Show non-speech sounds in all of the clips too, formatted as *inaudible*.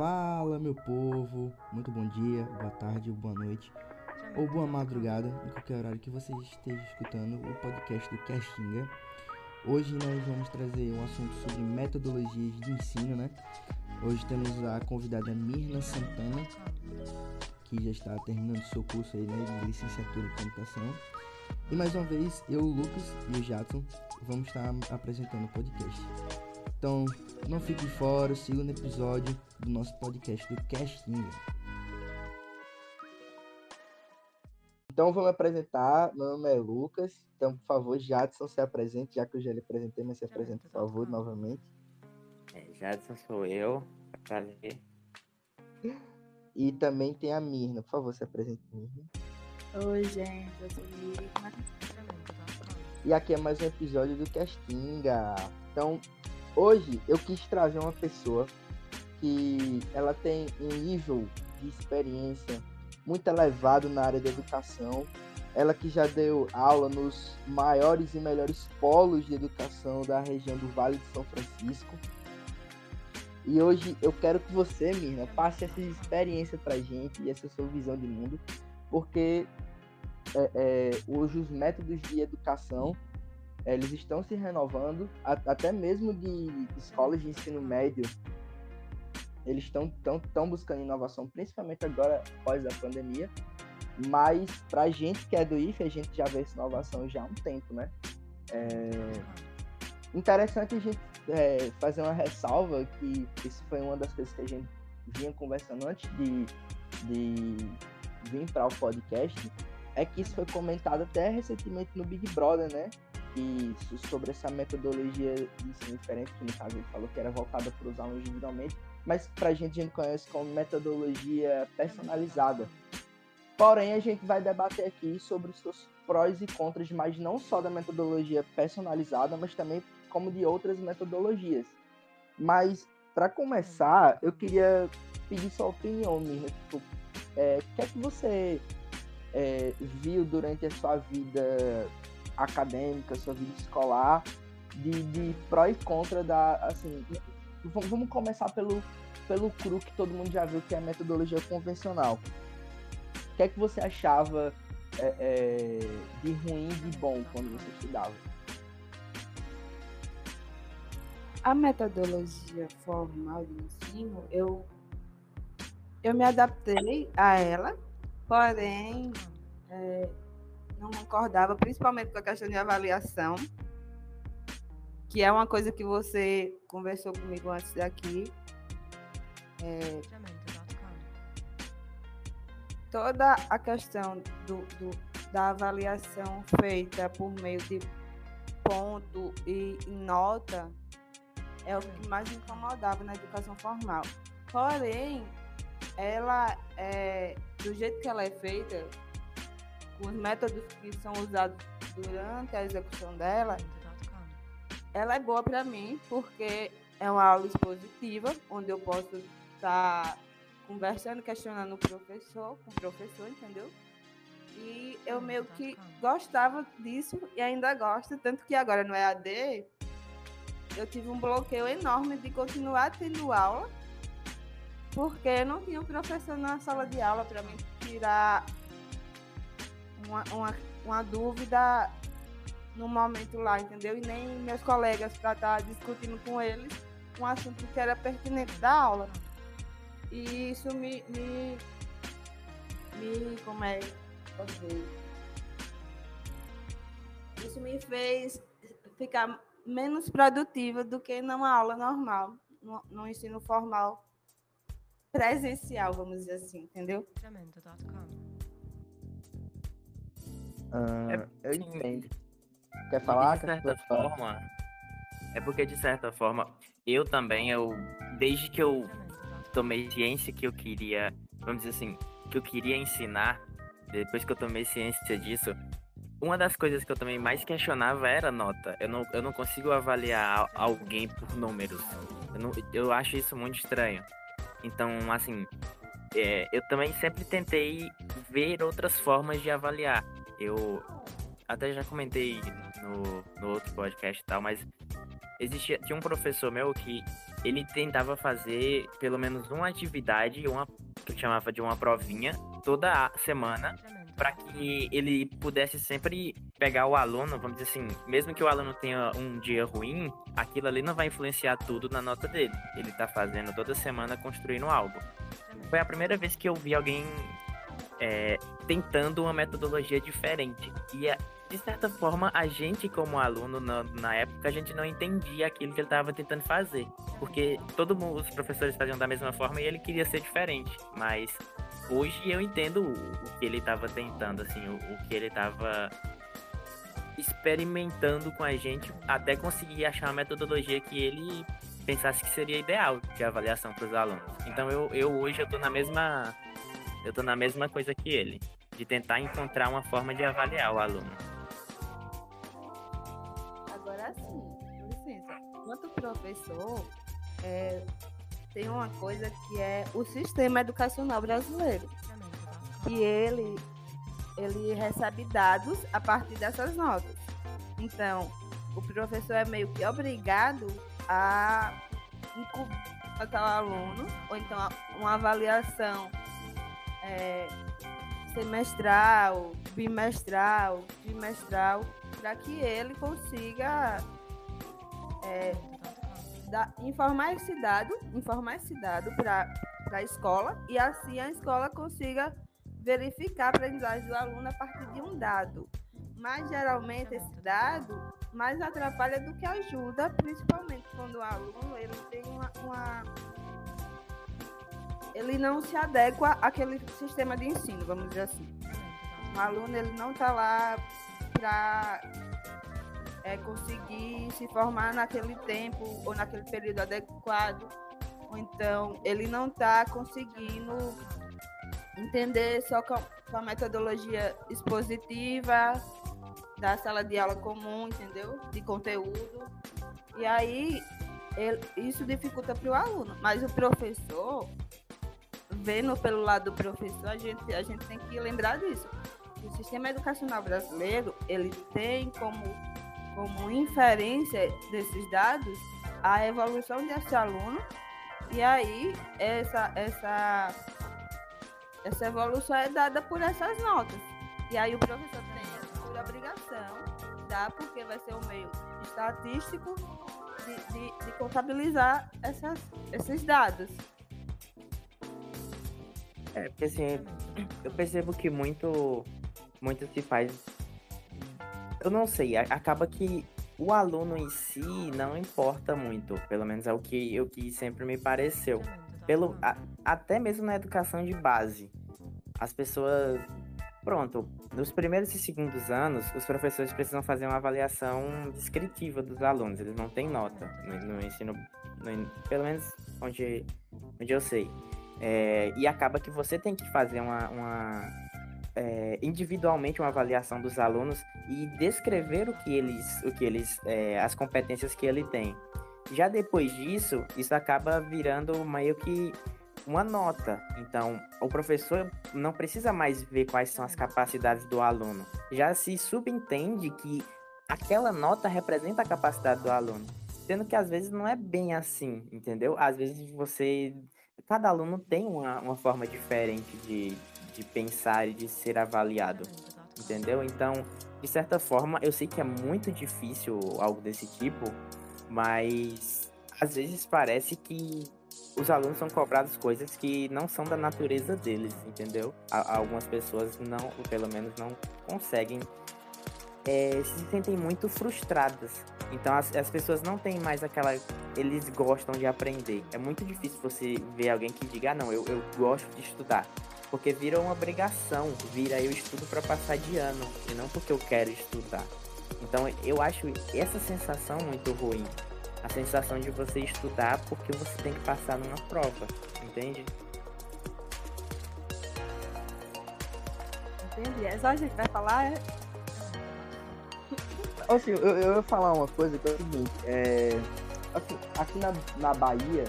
Fala, meu povo. Muito bom dia, boa tarde, boa noite ou boa madrugada, em qualquer horário que você esteja escutando o podcast do Castinga. Hoje nós vamos trazer um assunto sobre metodologias de ensino, né? Hoje temos a convidada Mirna Santana, que já está terminando seu curso aí, né, de licenciatura em computação. E mais uma vez, eu, Lucas e o Jadson vamos estar apresentando o podcast. Então, não fique fora, o segundo episódio do nosso podcast do Castinga. Então, vou me apresentar. Meu nome é Lucas. Então, por favor, Jadson, se apresente, já que eu já lhe apresentei, mas se apresente, por favor, novamente. É, Jadson sou eu, prazer. E também tem a Mirna. Por favor, se apresente, Mirna. Oi, gente, eu sou Mirna. E aqui é mais um episódio do Castinga. Então, hoje eu quis trazer uma pessoa que ela tem um nível de experiência muito elevado na área da educação. Ela que já deu aula nos maiores e melhores polos de educação da região do Vale de São Francisco. E hoje eu quero que você, Mirna, passe essa experiência pra gente e essa sua visão de mundo, porque é, é, hoje os métodos de educação eles estão se renovando, até mesmo de escolas de ensino médio, eles estão tão, tão buscando inovação, principalmente agora após a pandemia. Mas para a gente que é do IFE, a gente já vê essa inovação já há um tempo, né? É interessante a gente é, fazer uma ressalva que isso foi uma das coisas que a gente vinha conversando antes de, de vir para o podcast, é que isso foi comentado até recentemente no Big Brother, né? Sobre essa metodologia de diferente, que no caso ele falou que era voltada para os alunos individualmente, mas para a gente a gente conhece como metodologia personalizada. Porém, a gente vai debater aqui sobre os seus prós e contras, mas não só da metodologia personalizada, mas também como de outras metodologias. Mas para começar, eu queria pedir sua opinião, Mirna. Tipo, é, o que é que você é, viu durante a sua vida acadêmica, sua vida escolar, de, de pró e contra da, assim, vamos começar pelo, pelo cru que todo mundo já viu, que é a metodologia convencional. O que é que você achava é, é, de ruim e de bom quando você estudava? A metodologia formal de ensino, eu, eu me adaptei a ela, porém é, não concordava, principalmente com a questão de avaliação, que é uma coisa que você conversou comigo antes daqui. É, toda a questão do, do, da avaliação feita por meio de ponto e nota é o que mais me incomodava na educação formal. Porém, ela é do jeito que ela é feita, os métodos que são usados durante a execução dela, ela é boa para mim porque é uma aula expositiva, onde eu posso estar tá conversando, questionando o professor, com o professor, entendeu? E eu meio que gostava disso e ainda gosto, tanto que agora no EAD eu tive um bloqueio enorme de continuar tendo aula, porque não tinha um professor na sala de aula para me tirar uma, uma, uma dúvida no momento lá, entendeu? E nem meus colegas para estar tá discutindo com eles um assunto que era pertinente da aula. E isso me. me, me como é? Isso me fez ficar menos produtiva do que numa aula normal, no, no ensino formal presencial, vamos dizer assim, entendeu? Ah, é, eu entendo. Quer falar? De certa forma, é porque de certa forma, eu também, eu desde que eu tomei ciência que eu queria, vamos dizer assim, que eu queria ensinar, depois que eu tomei ciência disso, uma das coisas que eu também mais questionava era nota. Eu não, eu não consigo avaliar alguém por números. Eu, não, eu acho isso muito estranho. Então, assim, é, eu também sempre tentei ver outras formas de avaliar. Eu até já comentei no, no outro podcast e tal, mas existia, tinha um professor meu que ele tentava fazer pelo menos uma atividade, uma que eu chamava de uma provinha, toda semana, para que ele pudesse sempre pegar o aluno, vamos dizer assim, mesmo que o aluno tenha um dia ruim, aquilo ali não vai influenciar tudo na nota dele. Ele tá fazendo toda semana construindo algo. Foi a primeira vez que eu vi alguém é, tentando uma metodologia diferente. E de certa forma, a gente, como aluno, na, na época, a gente não entendia aquilo que ele estava tentando fazer. Porque todo mundo, os professores faziam da mesma forma e ele queria ser diferente. Mas hoje eu entendo o, o que ele estava tentando, assim, o, o que ele estava experimentando com a gente até conseguir achar uma metodologia que ele pensasse que seria ideal de avaliação para os alunos. Então eu, eu hoje eu tô na mesma eu tô na mesma coisa que ele, de tentar encontrar uma forma de avaliar o aluno. enquanto professor, é, tem uma coisa que é o sistema educacional brasileiro. E ele, ele recebe dados a partir dessas notas. Então, o professor é meio que obrigado a incubar o aluno, ou então uma avaliação é, semestral, bimestral, trimestral, para que ele consiga é, da, informar esse dado, informar esse dado para a escola e assim a escola consiga verificar a aprendizagem do aluno a partir de um dado. Mas geralmente esse dado mais atrapalha do que ajuda, principalmente quando o aluno ele tem uma, uma ele não se adequa àquele sistema de ensino, vamos dizer assim. O aluno ele não está lá para é, conseguir se formar naquele tempo ou naquele período adequado, ou então ele não está conseguindo entender só com, a metodologia expositiva da sala de aula comum, entendeu? De conteúdo. E aí ele, isso dificulta para o aluno. Mas o professor, vendo pelo lado do professor, a gente, a gente tem que lembrar disso. O sistema educacional brasileiro, ele tem como como inferência desses dados a evolução desse aluno e aí essa essa essa evolução é dada por essas notas e aí o professor tem por obrigação dá porque vai ser o meio estatístico de, de, de contabilizar essas, esses dados é porque assim eu percebo que muito muito se faz eu não sei, acaba que o aluno em si não importa muito, pelo menos é o que, o que sempre me pareceu. Pelo, a, até mesmo na educação de base, as pessoas. Pronto, nos primeiros e segundos anos, os professores precisam fazer uma avaliação descritiva dos alunos, eles não têm nota no, no ensino, no, pelo menos onde, onde eu sei. É, e acaba que você tem que fazer uma, uma é, individualmente uma avaliação dos alunos e descrever o que eles, o que eles, é, as competências que ele tem. Já depois disso, isso acaba virando meio que uma nota. Então, o professor não precisa mais ver quais são as capacidades do aluno. Já se subentende que aquela nota representa a capacidade do aluno. Sendo que às vezes não é bem assim, entendeu? Às vezes você. Cada aluno tem uma, uma forma diferente de, de pensar e de ser avaliado, entendeu? Então, de certa forma, eu sei que é muito difícil algo desse tipo, mas às vezes parece que os alunos são cobrados coisas que não são da natureza deles, entendeu? Algumas pessoas não, pelo menos não conseguem, é, se sentem muito frustradas. Então as, as pessoas não têm mais aquela. Eles gostam de aprender. É muito difícil você ver alguém que diga, ah, não, eu, eu gosto de estudar porque vira uma obrigação, vira eu estudo para passar de ano e não porque eu quero estudar. Então eu acho essa sensação muito ruim. A sensação de você estudar porque você tem que passar numa prova, entende? Entendi. É só a gente vai falar, é? Assim, eu, eu ia falar uma coisa que é o seguinte, é, assim, aqui na, na Bahia,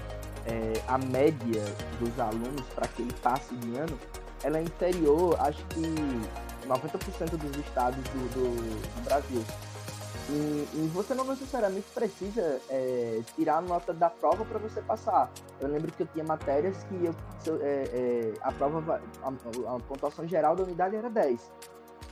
é, a média dos alunos para que ele passe de ano, ela é inferior, acho que 90% dos estados do, do, do, Brasil. E, e, você não necessariamente precisa é, tirar nota da prova para você passar. Eu lembro que eu tinha matérias que eu, eu é, é, a prova, a, a, pontuação geral da unidade era 10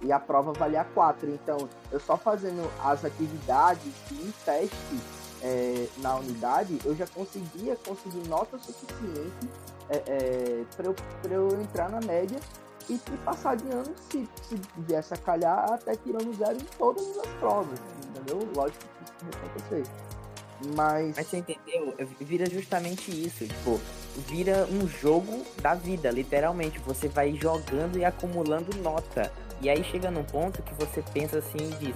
e a prova valia 4. Então, eu só fazendo as atividades e teste é, na unidade, eu já conseguia conseguir nota suficiente é, é, para eu, eu entrar na média e, passar de ano se, se viesse a calhar até tirando zero em todas as provas, entendeu? Lógico que isso vai acontecer. Mas... Mas você entendeu? Vira justamente isso, tipo, vira um jogo da vida, literalmente. Você vai jogando e acumulando nota. E aí chega num ponto que você pensa assim e diz,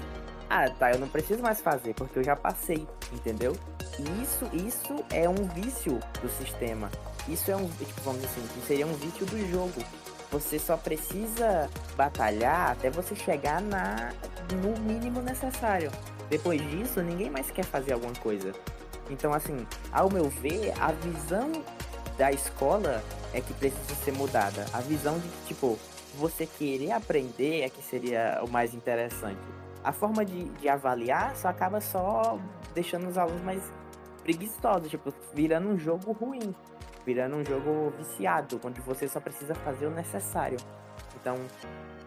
ah, tá, eu não preciso mais fazer, porque eu já passei, entendeu? E isso, isso é um vício do sistema. Isso é um, tipo, vamos dizer assim, seria um vício do jogo. Você só precisa batalhar até você chegar na no mínimo necessário. Depois disso, ninguém mais quer fazer alguma coisa. Então, assim, ao meu ver, a visão da escola é que precisa ser mudada. A visão de tipo, você querer aprender é que seria o mais interessante. A forma de, de avaliar só acaba só deixando os alunos mais preguiçosos, tipo, virando um jogo ruim virando um jogo viciado, onde você só precisa fazer o necessário. Então,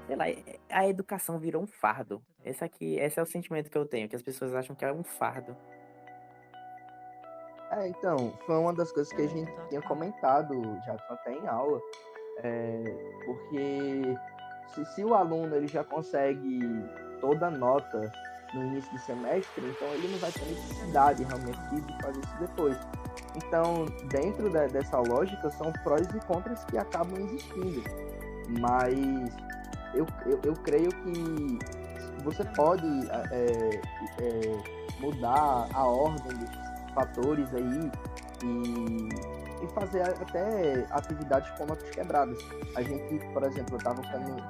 sei lá, a educação virou um fardo. Esse aqui, esse é o sentimento que eu tenho, que as pessoas acham que é um fardo. É, então, foi uma das coisas que a gente tinha comentado já até em aula, é, porque se, se o aluno ele já consegue toda a nota no início do semestre, então ele não vai ter necessidade realmente de fazer isso depois. Então, dentro de, dessa lógica, são prós e contras que acabam existindo. Mas eu, eu, eu creio que você pode é, é, mudar a ordem dos fatores aí e, e fazer até atividades como as quebradas. A gente, por exemplo, estava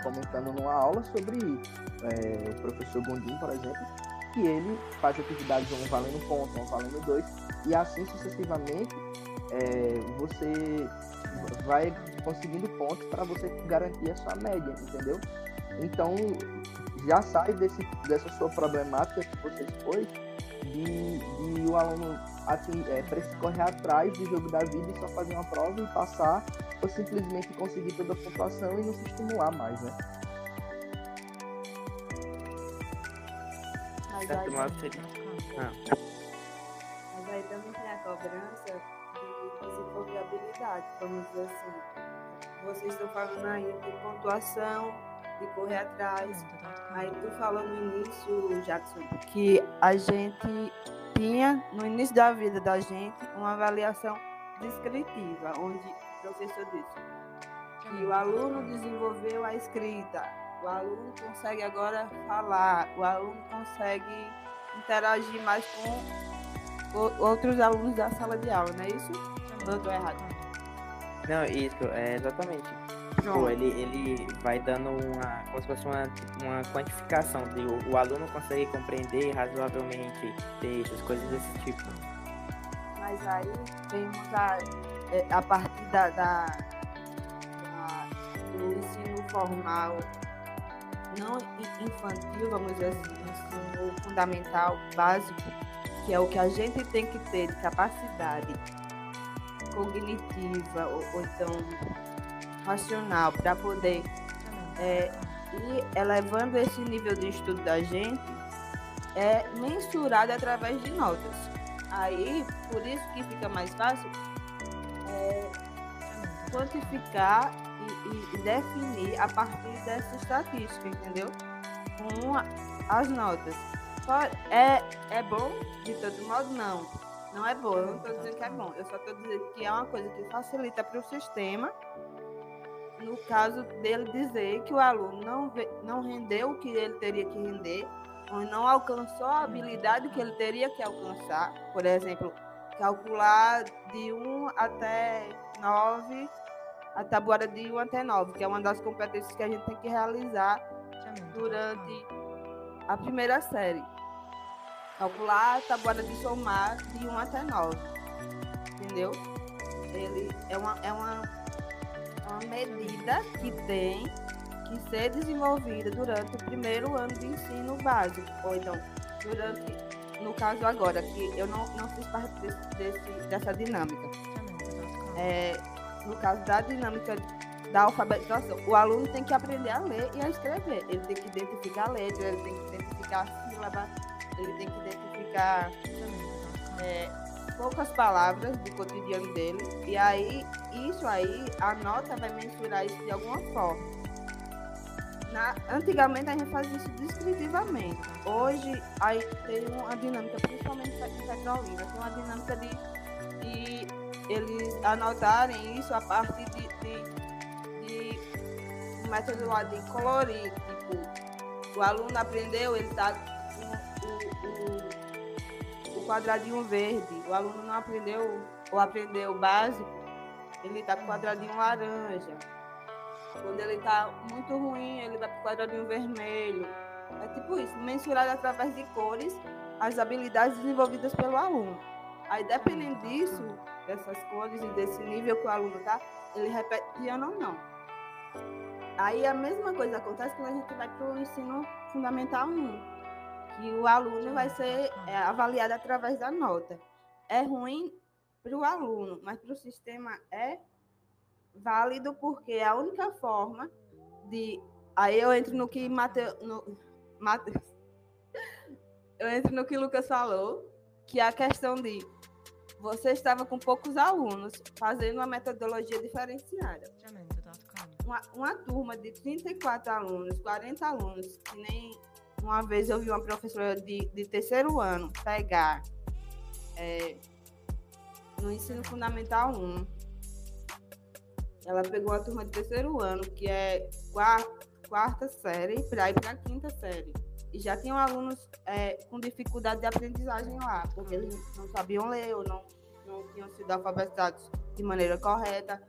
comentando numa aula sobre é, o professor Gondim, por exemplo, que ele faz atividades um valendo ponto, um valendo dois, e assim sucessivamente é, você vai conseguindo pontos para você garantir a sua média, entendeu? Então já sai desse, dessa sua problemática que você expôs de, de o aluno assim, é, correr atrás do jogo da vida e só fazer uma prova e passar, ou simplesmente conseguir toda a pontuação e não se estimular mais, né? Mas seria. Ah. Mas aí também tem a cobrança de desenvolver habilidade, vamos dizer assim. Vocês estão falando aí de pontuação, de correr atrás. Aí tu falou no início, Jackson, que a gente tinha, no início da vida da gente, uma avaliação descritiva, onde o professor disse que o aluno desenvolveu a escrita, o aluno consegue agora falar, o aluno consegue interagir mais com outros alunos da sala de aula, não é isso? Não estou errado. Não, isso, é exatamente. Tipo, ele, ele vai dando uma, como se fosse uma, uma quantificação de o, o aluno consegue compreender razoavelmente textos, coisas desse tipo. Mas aí temos a, é, a partir da, da, da do ensino formal não infantil, vamos dizer assim, ensino fundamental, básico, que é o que a gente tem que ter de capacidade cognitiva ou, ou então racional para poder é, ir elevando esse nível de estudo da gente é mensurado através de notas. Aí, por isso que fica mais fácil é, quantificar e, e, definir a partir dessa estatística, entendeu? Com as notas. É, é bom? De todo modo, não. Não é bom. Eu não estou dizendo que é bom. Eu só estou dizendo que é uma coisa que facilita para o sistema. No caso dele dizer que o aluno não, não rendeu o que ele teria que render, ou não alcançou a habilidade que ele teria que alcançar. Por exemplo, calcular de 1 até 9 a tabuada de 1 até 9, que é uma das competências que a gente tem que realizar durante a primeira série. Calcular a tabuada de somar de 1 até 9. Entendeu? Ele é uma, é uma, uma medida que tem que ser desenvolvida durante o primeiro ano de ensino básico, ou então durante, no caso agora, que eu não, não fiz parte desse, desse, dessa dinâmica. É, no caso da dinâmica da alfabetização, o aluno tem que aprender a ler e a escrever. Ele tem que identificar a letra, ele tem que identificar a sílaba, ele tem que identificar é, poucas palavras do cotidiano dele. E aí, isso aí, a nota vai mensurar isso de alguma forma. Na, antigamente a gente fazia isso descritivamente. Hoje aí tem uma dinâmica, principalmente em Petrolina, tem uma dinâmica de, de eles anotarem isso a partir de, de, de um método de colorir. Tipo, o aluno aprendeu, ele está quadradinho verde. O aluno não aprendeu ou aprendeu o básico, ele está com quadradinho laranja quando ele está muito ruim, ele vai para o quadradinho vermelho. É tipo isso, mensurar através de cores as habilidades desenvolvidas pelo aluno. Aí, dependendo disso, dessas cores e desse nível que o aluno está, ele repete ano ou não. Aí a mesma coisa acontece quando a gente vai para o ensino fundamental 1, que o aluno vai ser é, avaliado através da nota. É ruim para o aluno, mas para o sistema é válido porque é a única forma de. Aí eu entro no que Mateus. No. *laughs* Eu entro no que o Lucas falou, que é a questão de você estava com poucos alunos, fazendo uma metodologia diferenciada. Uma, uma turma de 34 alunos, 40 alunos, que nem uma vez eu vi uma professora de, de terceiro ano pegar é, no ensino fundamental 1 ela pegou a turma de terceiro ano, que é quarta, quarta série, para ir para a quinta série. E já tinham alunos é, com dificuldade de aprendizagem lá, porque eles não sabiam ler ou não, não tinham sido alfabetizados de maneira correta.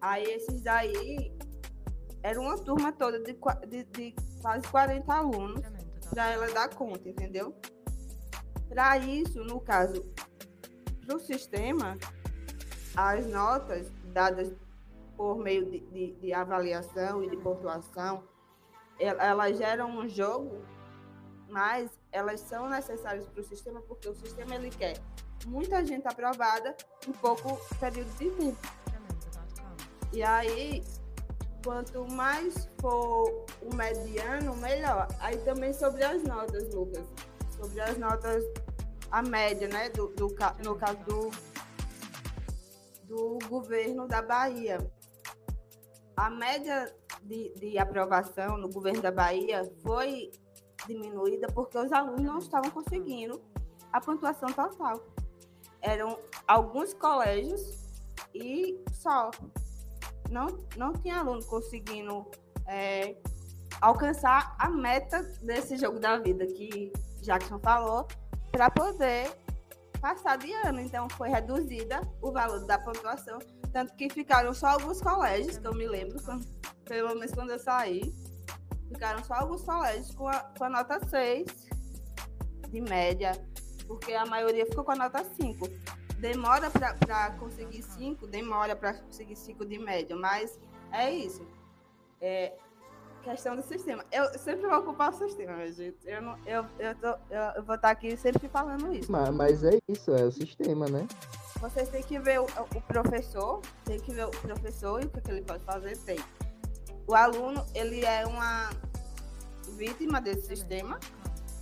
Aí esses daí era uma turma toda de, de, de quase 40 alunos para ela dar conta, entendeu? Para isso, no caso, para o sistema, as notas dadas por meio de, de, de avaliação e de pontuação, elas geram um jogo, mas elas são necessárias para o sistema porque o sistema ele quer muita gente aprovada em pouco período de tempo. E aí, quanto mais for o mediano, melhor. Aí também sobre as notas, Lucas. Sobre as notas, a média, né? Do, do, no caso do, do governo da Bahia a média de, de aprovação no governo da Bahia foi diminuída porque os alunos não estavam conseguindo a pontuação total. Eram alguns colégios e só. Não, não tinha aluno conseguindo é, alcançar a meta desse jogo da vida que Jackson falou para poder passar de ano. Então foi reduzida o valor da pontuação tanto que ficaram só alguns colégios, que eu me lembro, quando, pelo menos quando eu saí. Ficaram só alguns colégios com a, com a nota 6 de média, porque a maioria ficou com a nota 5. Demora para conseguir 5, demora para conseguir 5 de média, mas é isso. É questão do sistema. Eu sempre vou ocupar o sistema, meu gente. Eu, não, eu, eu, tô, eu, eu vou estar aqui sempre falando isso. Mas, mas é isso, é o sistema, né? Vocês têm que ver o, o professor, tem que ver o professor e o que, que ele pode fazer, tem. O aluno, ele é uma vítima desse sistema,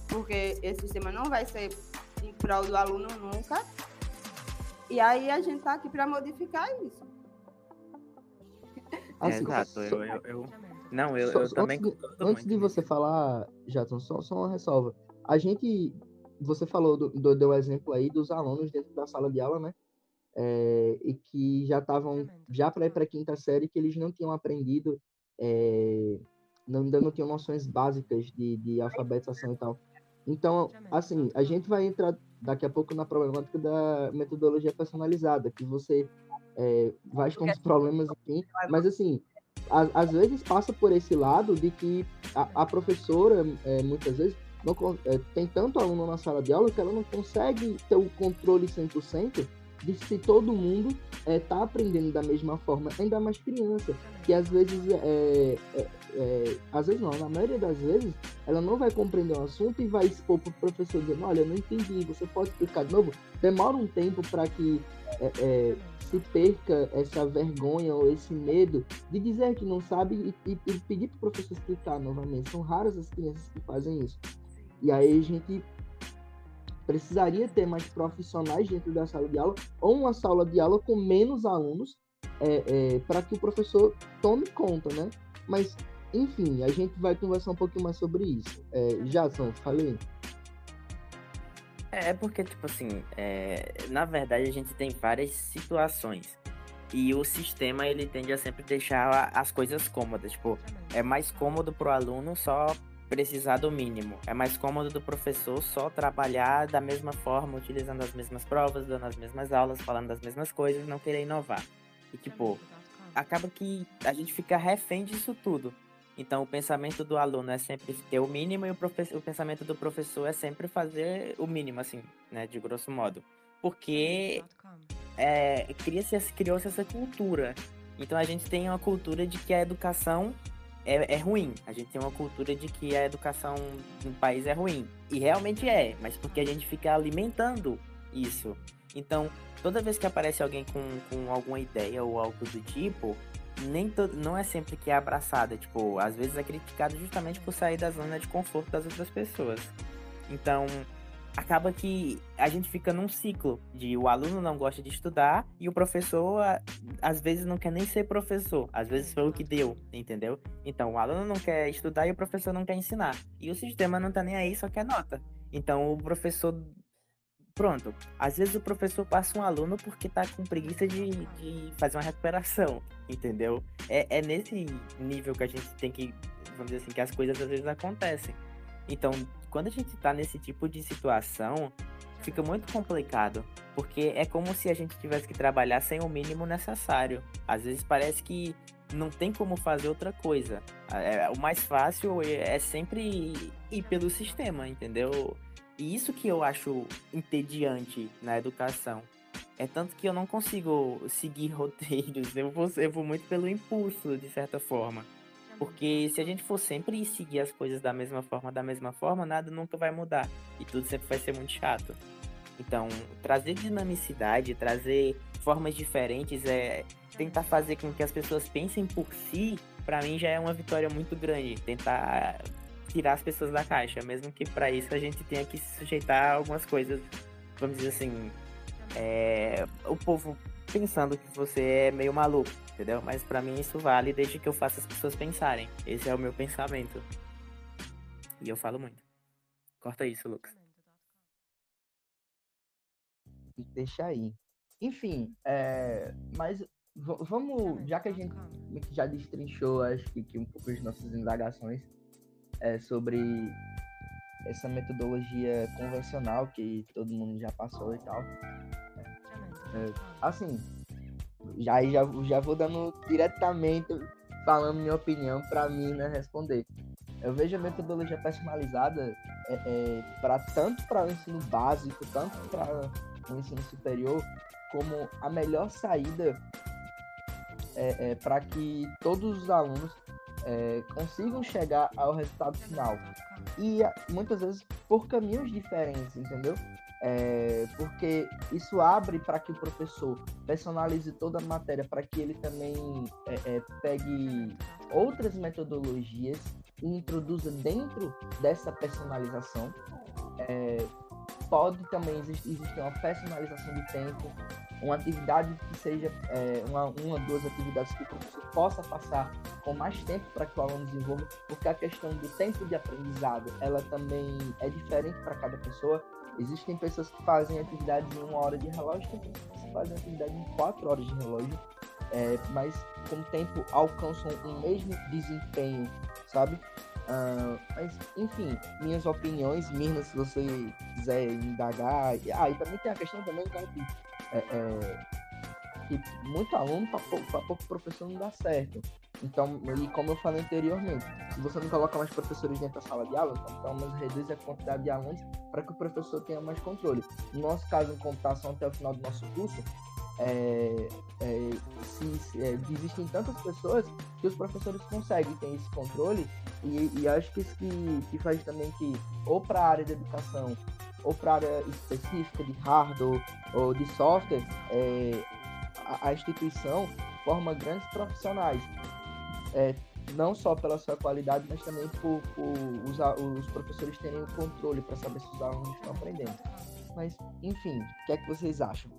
porque esse sistema não vai ser em prol do aluno nunca. E aí a gente tá aqui para modificar isso. *laughs* Assim, Exato, eu, eu, eu, Não, eu, só, eu também. Antes, de, antes de você falar, Jadson, só, só uma ressalva. A gente. Você falou, do, do, deu exemplo aí dos alunos dentro da sala de aula, né? é, e que já estavam já para ir para a quinta série que eles não tinham aprendido é, não, ainda não tinham noções básicas de, de alfabetização e tal então assim a gente vai entrar daqui a pouco na problemática da metodologia personalizada que você é, vai com os problemas enfim mas assim a, às vezes passa por esse lado de que a, a professora é, muitas vezes não, é, tem tanto aluno na sala de aula que ela não consegue ter o controle 100% de se todo mundo está é, aprendendo da mesma forma, ainda mais criança, que às vezes, é, é, às vezes não, na maioria das vezes, ela não vai compreender o assunto e vai expor para o professor dizendo, olha, eu não entendi, você pode explicar de novo? Demora um tempo para que se perca essa vergonha ou esse medo de dizer que não sabe e, e, e pedir para o professor explicar novamente. São raras as crianças que fazem isso. E aí a gente precisaria ter mais profissionais dentro da sala de aula ou uma sala de aula com menos alunos é, é, para que o professor tome conta, né? Mas, enfim, a gente vai conversar um pouquinho mais sobre isso. É, Jason, falei. É, é porque, tipo assim, é, na verdade a gente tem várias situações. E o sistema, ele tende a sempre deixar as coisas cômodas. Tipo, é mais cômodo pro aluno só precisar do mínimo. É mais cômodo do professor só trabalhar da mesma forma, utilizando as mesmas provas, dando as mesmas aulas, falando das mesmas coisas, não querer inovar. E tipo, acaba que a gente fica refém disso tudo. Então, o pensamento do aluno é sempre ter o mínimo e o, o pensamento do professor é sempre fazer o mínimo, assim, né, de grosso modo. Porque é, criou-se essa cultura. Então, a gente tem uma cultura de que a educação é, é ruim. A gente tem uma cultura de que a educação no país é ruim. E realmente é, mas porque a gente fica alimentando isso. Então, toda vez que aparece alguém com, com alguma ideia ou algo do tipo, nem todo, não é sempre que é abraçada. Tipo, às vezes é criticado justamente por sair da zona de conforto das outras pessoas. Então, acaba que a gente fica num ciclo de o aluno não gosta de estudar e o professor às vezes não quer nem ser professor, às vezes foi o que deu, entendeu? Então o aluno não quer estudar e o professor não quer ensinar. E o sistema não tá nem aí, só quer nota. Então o professor pronto. Às vezes o professor passa um aluno porque tá com preguiça de, de fazer uma recuperação, entendeu? É, é nesse nível que a gente tem que, vamos dizer assim, que as coisas às vezes acontecem. Então, quando a gente tá nesse tipo de situação, fica muito complicado, porque é como se a gente tivesse que trabalhar sem o mínimo necessário. Às vezes parece que não tem como fazer outra coisa. É, o mais fácil é, é sempre ir pelo sistema, entendeu? E isso que eu acho entediante na educação. É tanto que eu não consigo seguir *laughs* roteiros, eu vou, eu vou muito pelo impulso, de certa forma. Porque se a gente for sempre seguir as coisas da mesma forma, da mesma forma, nada nunca vai mudar. E tudo sempre vai ser muito chato. Então, trazer dinamicidade, trazer formas diferentes, é tentar fazer com que as pessoas pensem por si, para mim já é uma vitória muito grande. Tentar tirar as pessoas da caixa, mesmo que para isso a gente tenha que se sujeitar a algumas coisas, vamos dizer assim, é, o povo pensando que você é meio maluco, entendeu? Mas para mim isso vale desde que eu faça as pessoas pensarem. Esse é o meu pensamento. E eu falo muito. Corta isso, Lucas. Deixa aí. Enfim, é, mas vamos, já que a gente já destrinchou, acho que, um pouco as nossas indagações é, sobre essa metodologia convencional que todo mundo já passou e tal. É, assim, já, já, já vou dando diretamente, falando minha opinião para mim né, responder. Eu vejo a metodologia personalizada é, é, para tanto para o ensino básico, tanto para o ensino superior, como a melhor saída é, é para que todos os alunos é, consigam chegar ao resultado final. E muitas vezes por caminhos diferentes, entendeu? É, porque isso abre para que o professor personalize toda a matéria, para que ele também é, é, pegue outras metodologias e introduza dentro dessa personalização. É, pode também existir, existir uma personalização de tempo, uma atividade que seja é, uma, uma, duas atividades que o professor possa passar com mais tempo para que o aluno desenvolva, porque a questão do tempo de aprendizado, ela também é diferente para cada pessoa. Existem pessoas que fazem atividades em uma hora de relógio, tem pessoas que fazem atividade em quatro horas de relógio, é, mas com o tempo alcançam o mesmo desempenho, sabe? Uh, mas, enfim, minhas opiniões, Mirna, se você quiser indagar. Ah, e também tem a questão também, cara, que é, é, que muito aluno para pouco professor não dá certo. Então, e como eu falei anteriormente, se você não coloca mais professores dentro da sala de aula, então menos reduz a quantidade de alunos para que o professor tenha mais controle. No nosso caso, em computação, até o final do nosso curso, é, é, se, se, é, existem tantas pessoas que os professores conseguem ter esse controle e, e acho que isso que, que faz também que ou para a área de educação ou para a área específica de hardware ou de software é, a, a, instituição forma grandes profissionais é, não só pela sua qualidade mas também por, por os, os professores terem o controle para saber se os alunos estão aprendendo mas enfim o que é que vocês acham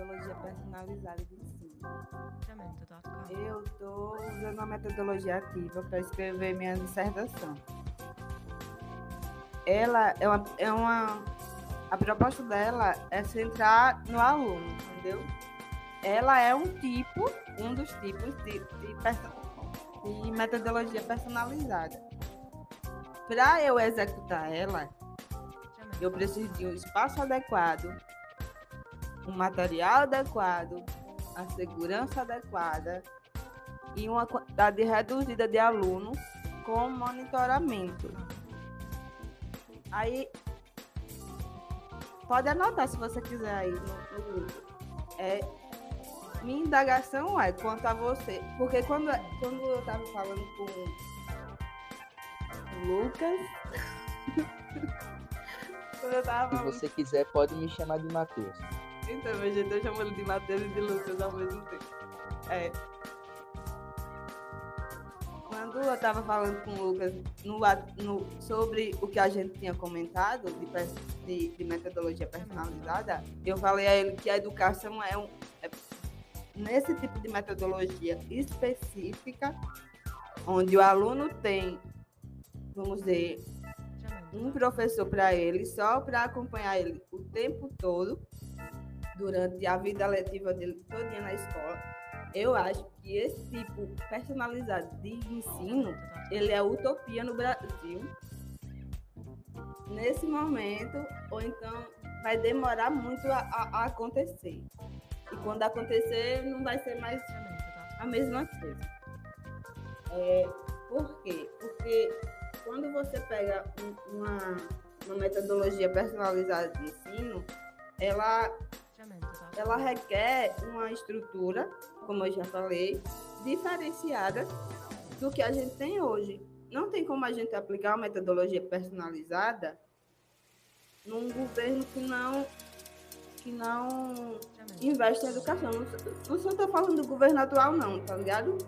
metodologia personalizada de ensino. Eu estou usando uma metodologia ativa para escrever minha dissertação. Ela é uma, é uma. A proposta dela é centrar no aluno, entendeu? Ela é um tipo, um dos tipos de, de, de metodologia personalizada. Para eu executar ela, eu preciso de um espaço adequado, um material adequado, a segurança adequada e uma quantidade reduzida de alunos com monitoramento. Aí, pode anotar se você quiser aí no, grupo. É, minha indagação é quanto a você, porque quando, quando eu estava falando com o Lucas. *laughs* quando eu tava Se você quiser, pode me chamar de Matheus. Então, meu jeito eu chamo ele de Matheus e de Lucas ao mesmo tempo. É. Quando eu tava falando com o Lucas no, no, sobre o que a gente tinha comentado de, de, de, metodologia personalizada, eu falei a ele que a educação é um. É, nesse tipo de metodologia específica, onde o aluno tem, vamos dizer, um professor para ele, só para acompanhar ele o tempo todo, durante a vida letiva dele todinha na escola. Eu acho que esse tipo personalizado de ensino, ele é utopia no Brasil. Nesse momento, ou então vai demorar muito a, a, acontecer. E quando acontecer, não vai ser mais a mesma coisa. É, por quê? Porque quando você pega uma, uma metodologia personalizada de ensino, ela ela requer uma estrutura, como eu já falei, diferenciada do que a gente tem hoje. Não tem como a gente aplicar uma metodologia personalizada num governo que não que não investe em educação. Não, só estou falando do governo atual, não, tá ligado?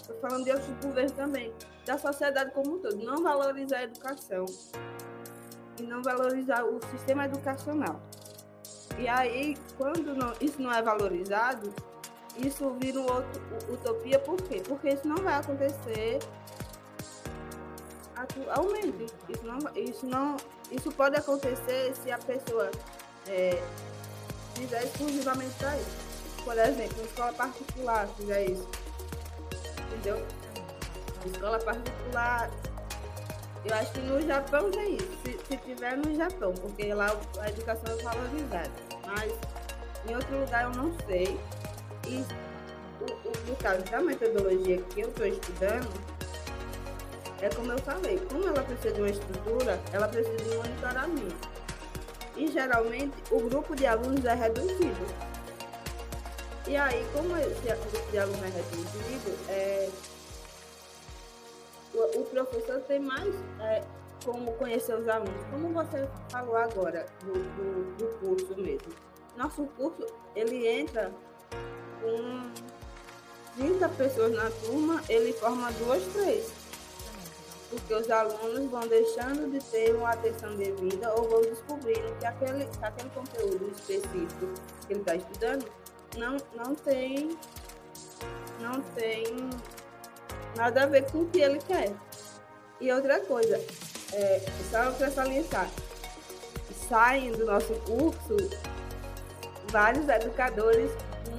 Estou falando de outros governos também, da sociedade como um todo. Não valorizar a educação e não valorizar o sistema educacional. E aí, quando não, isso não é valorizado, isso vira um outro utopia, por quê? Porque isso não vai acontecer atualmente. Isso não, isso não, isso pode acontecer se a pessoa é, fizer exclusivamente para isso. Por exemplo, uma escola particular fizer isso. Entendeu? Escola particular eu acho que no Japão tem isso, se, se tiver no Japão, porque lá a educação é valorizada. Mas em outro lugar eu não sei. E o, o, no caso da metodologia que eu estou estudando, é como eu falei, como ela precisa de uma estrutura, ela precisa de um monitoramento. E geralmente o grupo de alunos é reduzido. E aí, como esse grupo de alunos é reduzido, é, o, professor tem mais é, como conhecer os alunos. Como você falou agora do, do, do curso mesmo. Nosso curso, ele entra com 30 pessoas na turma, ele forma duas, três. Porque os alunos vão deixando de ter uma atenção devida ou vão descobrindo que aquele, que aquele conteúdo específico que ele está estudando não, não tem não tem nada a ver com o que ele quer. E outra coisa, é, só para salientar, saem do nosso curso vários educadores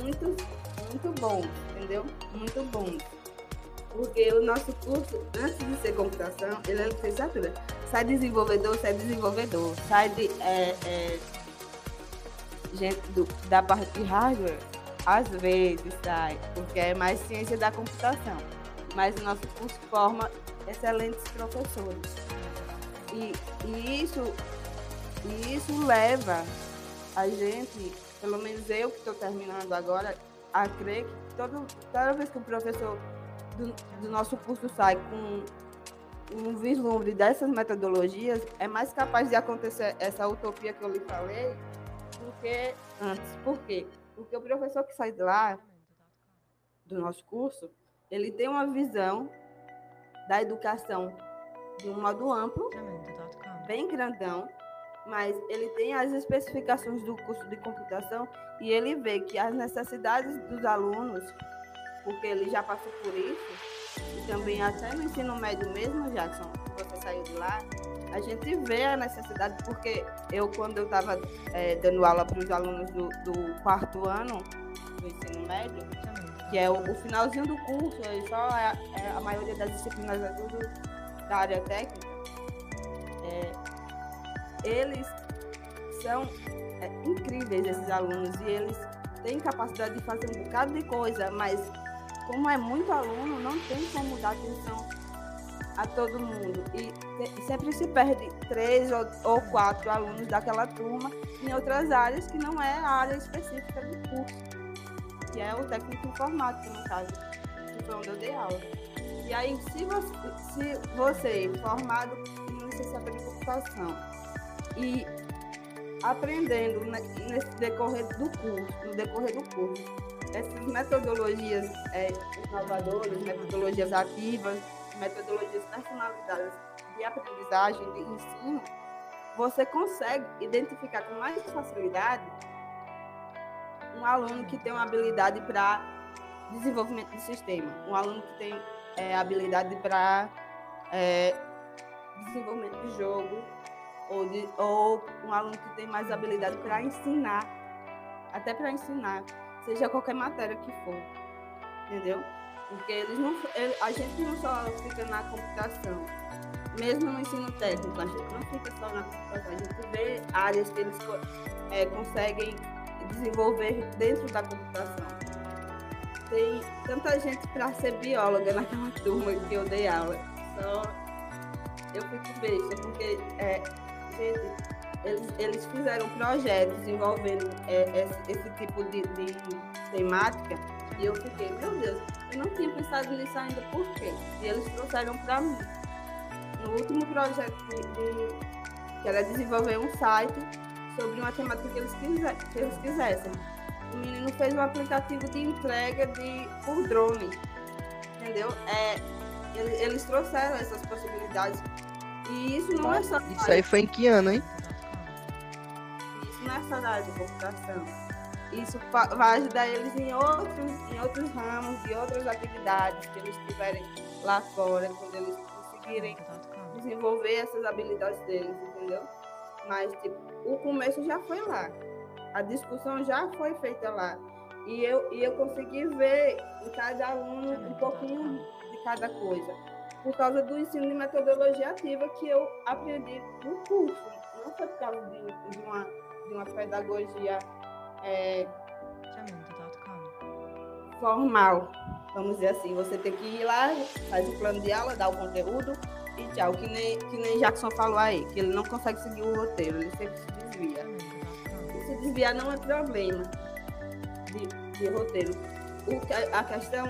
muito, muito bons, entendeu? Muito bons. Porque o nosso curso, antes de ser computação, ele é licenciatura. sai desenvolvedor, sai desenvolvedor. Sai de. É, é, gente do, da parte de hardware, às vezes sai, porque é mais ciência da computação. Mas o nosso curso forma excelentes professores. E, e isso, e isso leva a gente, pelo menos eu que estou terminando agora, a crer que todo, toda vez que o professor do, do nosso curso sai com um vislumbre dessas metodologias, é mais capaz de acontecer essa utopia que eu lhe falei do que antes. Por quê? Porque o professor que sai de lá, do nosso curso, ele tem uma visão da educação de um modo amplo, bem grandão, mas ele tem as especificações do curso de computação e ele vê que as necessidades dos alunos, porque ele já passou por isso, e também até no ensino médio mesmo, Jackson, você saiu de lá, a gente vê a necessidade, porque eu, quando eu estava é, dando aula para os alunos do, do, quarto ano do ensino médio, que é o, o finalzinho do curso, só é, é, a maioria das disciplinas é tudo da área técnica, é, eles são é, incríveis, esses alunos, e eles têm capacidade de fazer um bocado de coisa, mas como é muito aluno, não tem como dar atenção a todo mundo. E sempre se perde três ou, ou quatro alunos daquela turma em outras áreas que não é a área específica do curso, que é o técnico informático, no caso, que foi onde eu dei aula. E aí, se você, se você formado em licenciatura em computação e aprendendo nesse decorrer do curso, no decorrer do curso, essas metodologias é, inovadoras, metodologias ativas, metodologias personalizadas de aprendizagem, de ensino, você consegue identificar com mais facilidade um aluno que tem uma habilidade para desenvolvimento de sistema, um aluno que tem é, habilidade para é, desenvolvimento de jogo, ou, de, ou um aluno que tem mais habilidade para ensinar, até para ensinar, seja qualquer matéria que for, entendeu? Porque eles não, a gente não só fica na computação, mesmo no ensino técnico, a gente não fica só na computação, a gente vê áreas que eles é, conseguem desenvolver dentro da computação. Tem tanta gente para ser bióloga naquela *laughs* turma que eu dei aula. Só eu fico besta, porque é, gente, eles, eles fizeram projetos envolvendo é, esse, esse, tipo de, de temática e eu fiquei, meu Deus, eu não tinha pensado nisso ainda, por quê? E eles trouxeram para mim. No último projeto de, de, que era desenvolver um site sobre uma temática que eles, quiser, que eles quisessem. O menino fez um aplicativo de entrega de, por drone. Entendeu? É, eles, eles trouxeram essas possibilidades. E isso não é só. Isso aí foi em que ano, hein? Isso não é só na área de computação isso vai ajudar eles em outros, em outros ramos, e outras atividades que eles tiverem lá fora, quando eles conseguirem desenvolver essas habilidades deles, entendeu? Mas, tipo, o começo já foi lá. A discussão já foi feita lá. E eu, e eu consegui ver em cada aluno um pouquinho de cada coisa. Por causa do ensino de metodologia ativa que eu aprendi no curso. Não foi por causa de, de uma, de uma pedagogia é, formal, vamos dizer assim. Você tem que ir lá, faz o plano de aula, dá o conteúdo e tchau. Que nem, que nem Jackson falou aí, que ele não consegue seguir o roteiro, ele sempre se desvia. E se desviar não é problema de, de roteiro. O, a questão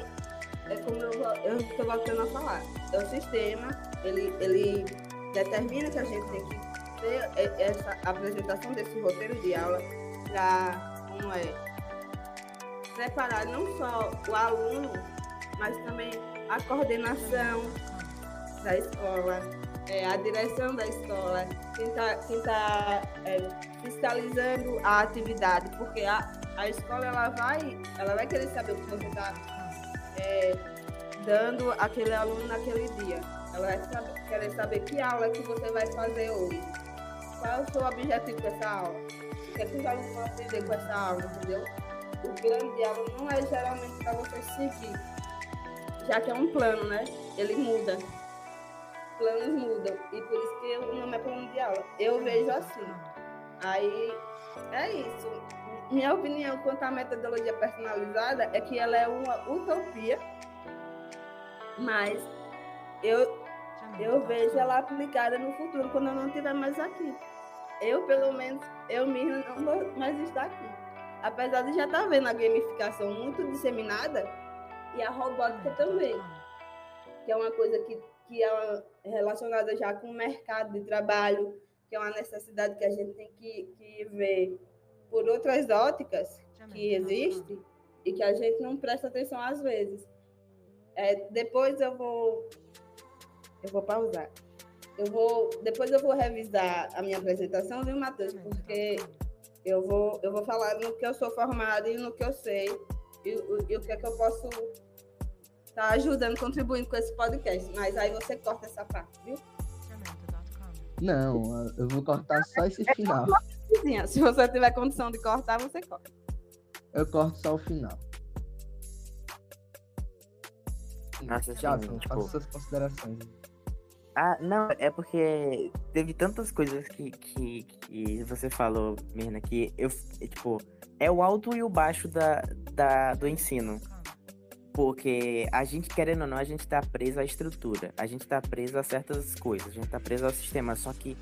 é como eu estou voltando a falar. É o sistema, ele, ele determina que a gente tem que ter essa apresentação desse roteiro de aula para como é preparar não só o aluno, mas também a coordenação da escola, é, a direção da escola, quem está tá, é, fiscalizando a atividade, porque a, a escola ela vai, ela vai querer saber o que você está é, dando aquele aluno naquele dia. Ela vai saber, querer saber que aula que você vai fazer hoje. Qual é o seu objetivo dessa aula? O que, é que os alunos vão aprender com essa aula, entendeu? O plano de aula não é geralmente para você seguir, já que é um plano, né? Ele muda. Planos mudam. E por isso que o nome é plano de aula. Eu vejo assim. Aí é isso. Minha opinião quanto à metodologia personalizada é que ela é uma utopia, mas eu, eu vejo ela aplicada no futuro, quando eu não estiver mais aqui. Eu, pelo menos, eu mesma não vou mais estar aqui. Apesar de já estar vendo a gamificação muito disseminada e a robótica também, que é uma coisa que, que é relacionada já com o mercado de trabalho, que é uma necessidade que a gente tem que, que ver por outras óticas que existem e que a gente não presta atenção às vezes. É, depois eu vou eu vou pausar. Eu vou depois eu vou revisar a minha apresentação, viu, Matheus? Porque eu vou eu vou falar no que eu sou formada e no que eu sei e, e o que é que eu posso tá ajudando, contribuindo com esse podcast. Mas aí você corta essa parte, viu? Não, eu vou cortar só esse é final. Se você tiver condição de cortar, você corta. Eu corto só o final. Nossa, Já, assim, tipo... faça suas considerações. Ah, não, é porque teve tantas coisas que, que, que você falou, Mirna, que eu, tipo, é o alto e o baixo da, da, do ensino. Porque a gente, querendo ou não, a gente tá preso à estrutura. A gente tá preso a certas coisas. A gente tá preso ao sistema. Só que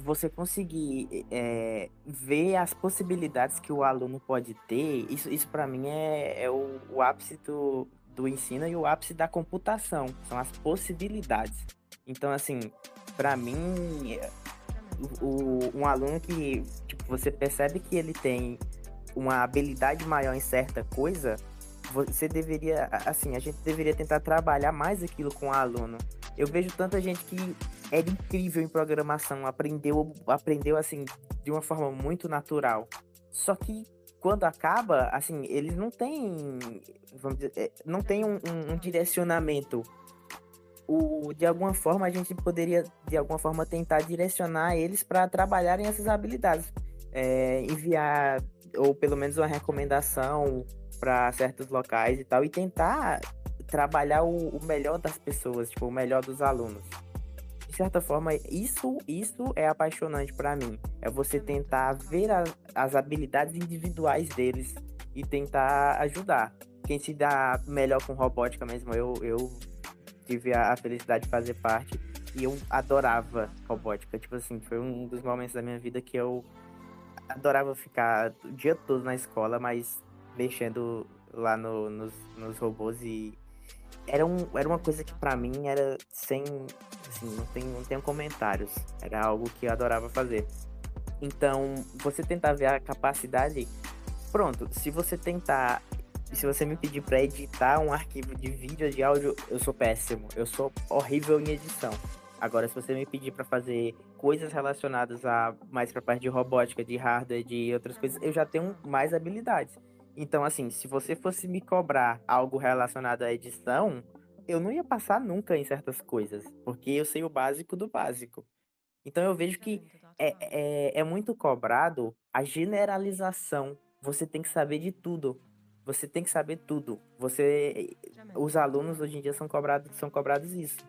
você conseguir é, ver as possibilidades que o aluno pode ter, isso, isso para mim é, é o, o, ápice do, do ensino e o ápice da computação. São as possibilidades. Então, assim, para mim, o, um aluno que tipo, você percebe que ele tem uma habilidade maior em certa coisa, você deveria, assim, a gente deveria tentar trabalhar mais aquilo com o aluno. Eu vejo tanta gente que era incrível em programação, aprendeu, aprendeu assim, de uma forma muito natural. Só que quando acaba, assim, eles não têm, vamos dizer, é, não tem um, um, um direcionamento. O, de alguma forma a gente poderia, de alguma forma, tentar direcionar eles para trabalharem essas habilidades. É, enviar, ou pelo menos uma recomendação para certos locais e tal, e tentar trabalhar o, o melhor das pessoas, tipo, o melhor dos alunos certa forma, isso, isso é apaixonante para mim. É você tentar ver a, as habilidades individuais deles e tentar ajudar. Quem se dá melhor com robótica mesmo, eu, eu tive a, a felicidade de fazer parte e eu adorava robótica. Tipo assim, foi um dos momentos da minha vida que eu adorava ficar o dia todo na escola, mas mexendo lá no, nos, nos robôs e era, um, era uma coisa que para mim era sem. Assim, não, tem, não tenho comentários. Era algo que eu adorava fazer. Então, você tentar ver a capacidade. Pronto, se você tentar. Se você me pedir para editar um arquivo de vídeo ou de áudio, eu sou péssimo. Eu sou horrível em edição. Agora, se você me pedir para fazer coisas relacionadas a mais para parte de robótica, de hardware, de outras coisas, eu já tenho mais habilidades. Então, assim, se você fosse me cobrar algo relacionado à edição, eu não ia passar nunca em certas coisas, porque eu sei o básico do básico. Então, eu vejo que é, é, é muito cobrado a generalização. Você tem que saber de tudo. Você tem que saber tudo. Você, os alunos hoje em dia são cobrados, são cobrados isso.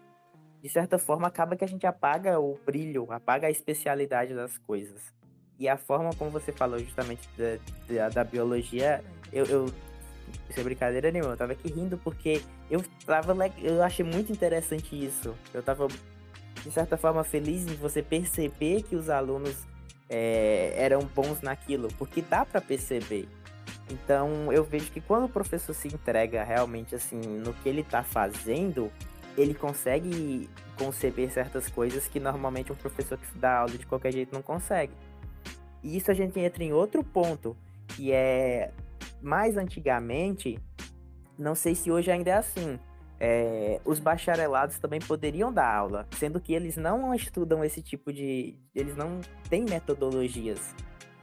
De certa forma, acaba que a gente apaga o brilho, apaga a especialidade das coisas. E a forma como você falou justamente da, da, da biologia eu, eu sem brincadeira nenhuma, eu tava aqui rindo porque eu tava eu achei muito interessante isso. Eu tava de certa forma feliz em você perceber que os alunos é, eram bons naquilo, porque dá para perceber. Então eu vejo que quando o professor se entrega realmente assim no que ele tá fazendo, ele consegue conceber certas coisas que normalmente um professor que dá aula de qualquer jeito não consegue. E isso a gente entra em outro ponto, que é mais antigamente, não sei se hoje ainda é assim, é, os bacharelados também poderiam dar aula, sendo que eles não estudam esse tipo de. Eles não têm metodologias.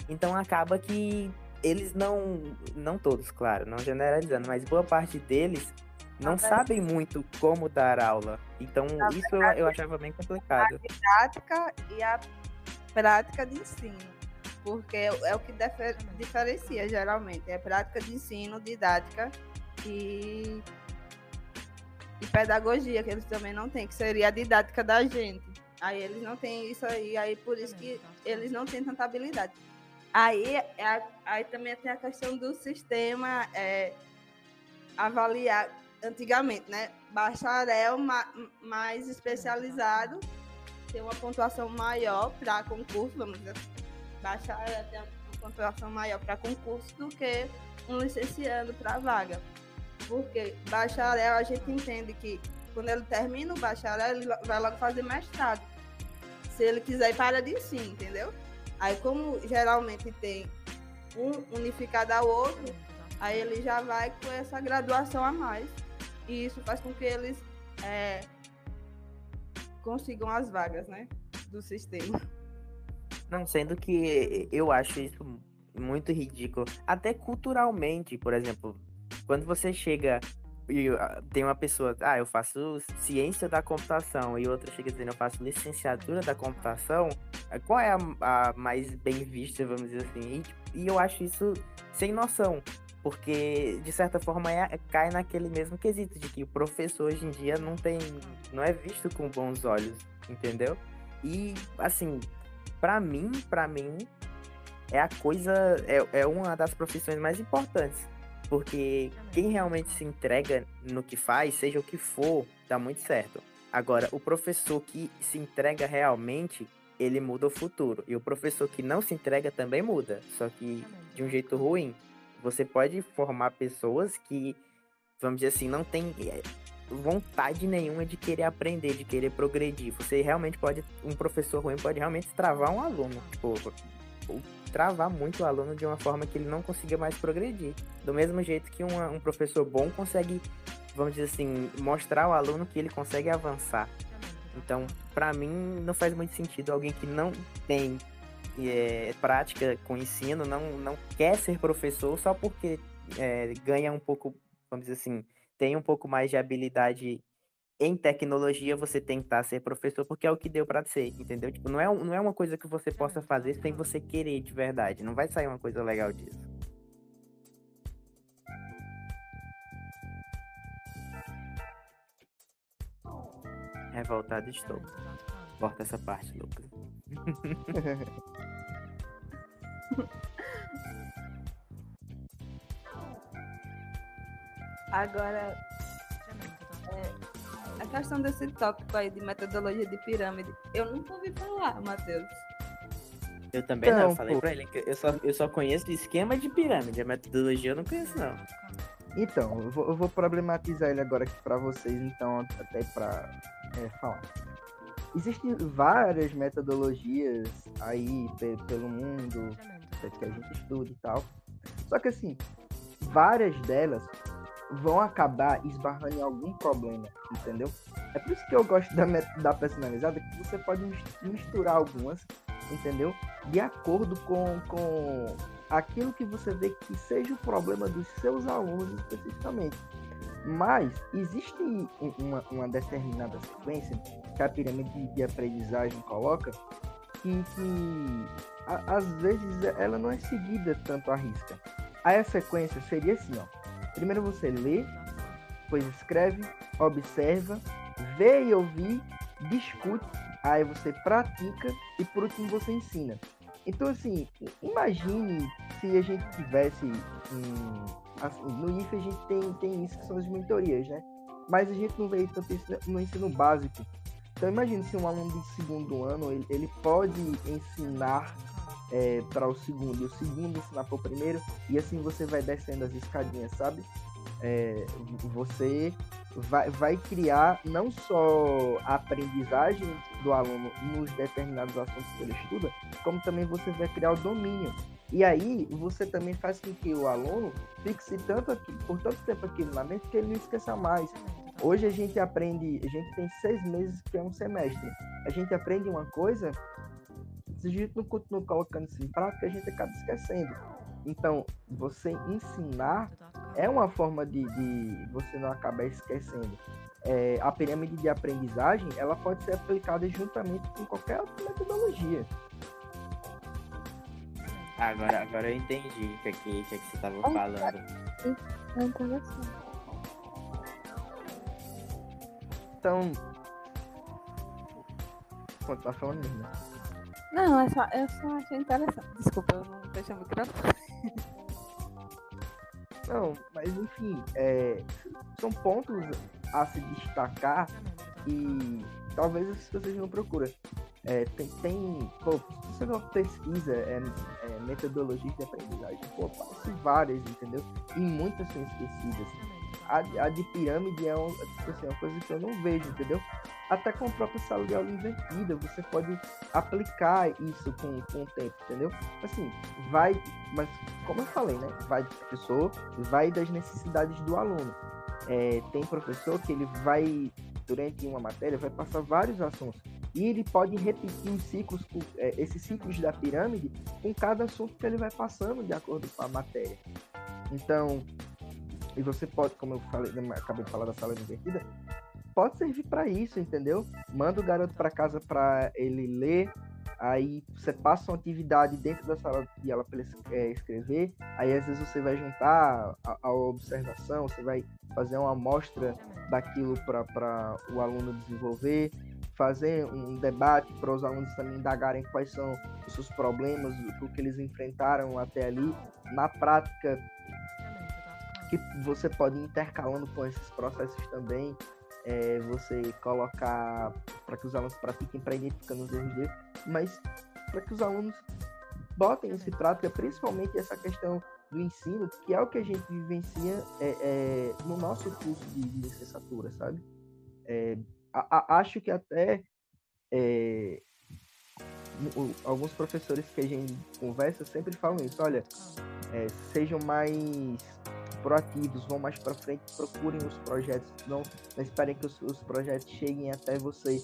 Então acaba que eles não. Não todos, claro, não generalizando, mas boa parte deles não sabem muito como dar aula. Então isso eu, eu achava bem complicado. A didática e a prática de ensino porque é o que diferencia geralmente. É prática de ensino, didática e, e pedagogia, que eles também não têm, que seria a didática da gente. Aí eles não têm isso aí, aí por isso que eles não têm tanta habilidade. Aí, é, aí também tem a questão do sistema é, avaliar antigamente, né? Bacharel ma, mais especializado tem uma pontuação maior para concurso, vamos dizer. Assim. Bacharel tem uma pontuação maior para concurso do que um licenciando para vaga. Porque bacharel a gente entende que quando ele termina o bacharel, ele vai logo fazer mestrado. Se ele quiser para de ensino, entendeu? Aí como geralmente tem um unificado ao outro, aí ele já vai com essa graduação a mais. E isso faz com que eles é, consigam as vagas, né? Do sistema. Não, sendo que eu acho isso muito ridículo. Até culturalmente, por exemplo, quando você chega e ah, tem uma pessoa, ah, eu faço ciência da computação, e outra chega dizendo, eu faço licenciatura da computação, eh, qual é a, a mais bem vista, vamos dizer assim? E, e, eu acho isso sem noção, porque de certa forma é, cai naquele mesmo quesito de que o professor hoje em dia não tem, não é visto com bons olhos, entendeu? E assim, para mim, para mim, é a coisa, é, é uma das profissões mais importantes porque quem realmente se entrega no que faz, seja o que for, dá muito certo. Agora, o professor que se entrega realmente, ele muda o futuro. E o professor que não se entrega também muda, só que de um jeito ruim. Você pode formar pessoas que, vamos dizer assim, não tem eh, vontade nenhuma de querer aprender, de querer progredir. Você realmente pode, um professor ruim pode realmente travar um aluno. Tipo, travar muito o aluno de uma forma que ele não consiga mais progredir. Do mesmo jeito que uma, um professor bom consegue, vamos dizer assim, mostrar ao aluno que ele consegue avançar. Então, para mim, não faz muito sentido alguém que não tem é, prática com ensino, não, não quer ser professor só porque é, ganha um pouco, vamos dizer assim, tem um pouco mais de habilidade em tecnologia você tentar ser professor porque é o que deu para ser, entendeu? Tipo, não é, não é uma coisa que você possa fazer sem você querer de verdade. Não vai sair uma coisa legal disso. Revoltado estou. Corta essa parte, Lucas. *laughs* Agora, a questão desse tópico aí de metodologia de pirâmide, eu nunca ouvi falar, Matheus. Eu também não, não falei pô. pra ele que eu só, eu só conheço esquema de pirâmide, a metodologia eu não conheço não. Então, eu vou, eu vou problematizar ele agora aqui pra vocês, então, até pra é, falar. Existem várias metodologias aí pelo mundo que a gente estuda e tal. Só que assim, várias delas vão acabar esbarrando em algum problema, entendeu? É por isso que eu gosto da, da personalizada, que você pode misturar algumas, entendeu? De acordo com, com aquilo que você vê que seja o problema dos seus alunos especificamente. Mas existe uma, uma determinada sequência que a pirâmide de aprendizagem coloca que, que a, às vezes ela não é seguida tanto à risca. Aí a sequência seria assim, ó. Primeiro você lê, depois escreve, observa, vê e ouvir, discute, aí você pratica e por último você ensina. Então assim, imagine se a gente tivesse assim, no IFE a gente tem, tem isso que são as mentorias, né? Mas a gente não vê tanto isso no ensino básico. Então imagine se um aluno de segundo ano ele, ele pode ensinar é, para o segundo e o segundo ensinar para o primeiro e assim você vai descendo as escadinhas, sabe? É, você vai, vai criar não só a aprendizagem do aluno nos determinados assuntos que ele estuda, como também você vai criar o domínio. E aí você também faz com que o aluno fixe tanto aqui, por tanto tempo aqui na mente que ele não esqueça mais. Hoje a gente aprende, a gente tem seis meses que é um semestre. A gente aprende uma coisa se a gente não continua colocando isso em prática, a gente acaba esquecendo. Então, você ensinar é uma forma de, de você não acabar esquecendo. É, a pirâmide de aprendizagem ela pode ser aplicada juntamente com qualquer outra metodologia. Agora, agora eu entendi o que, é que, que, é que você estava falando. É. Então, continuar falando mesmo. né? Não, é só, eu só achei interessante. Desculpa, eu não fechei o microfone. Não, mas enfim, é, são pontos a se destacar e talvez as pessoas não procuram. É, tem, tem, pô, se você não pesquisa é, é, metodologias de aprendizagem, pô, várias, entendeu? E muitas são esquecidas. A, a de pirâmide é, um, tipo assim, uma coisa que eu não vejo, entendeu? Até com a própria sala de aula invertida, você pode aplicar isso com, com o tempo, entendeu? Assim, vai, mas como eu falei, né? Vai do professor, vai das necessidades do aluno. É, tem professor que ele vai, durante uma matéria, vai passar vários assuntos. E ele pode repetir os ciclos, é, esses ciclos da pirâmide com cada assunto que ele vai passando de acordo com a matéria. Então, e você pode, como eu falei, né, acabei de falar da sala invertida, pode servir para isso, entendeu? Manda o garoto para casa para ele ler, aí você passa uma atividade dentro da sala de aula para ele é, escrever, aí às vezes você vai juntar a, a observação, você vai fazer uma amostra daquilo para o aluno desenvolver, fazer um debate para os alunos também indagarem quais são os seus problemas, o que eles enfrentaram até ali. Na prática, que você pode ir intercalando com esses processos também, é, você colocar para que os alunos pratiquem para identificando os erros deles, mas para que os alunos botem isso em prática, principalmente essa questão do ensino, que é o que a gente vivencia é, é, no nosso curso de, licenciatura, sabe? É, a- a- acho que até é, alguns professores que a gente conversa sempre falam isso, olha, é, sejam mais proativos, vão mais para frente, procurem os projetos, não, não esperem que os, os projetos cheguem até você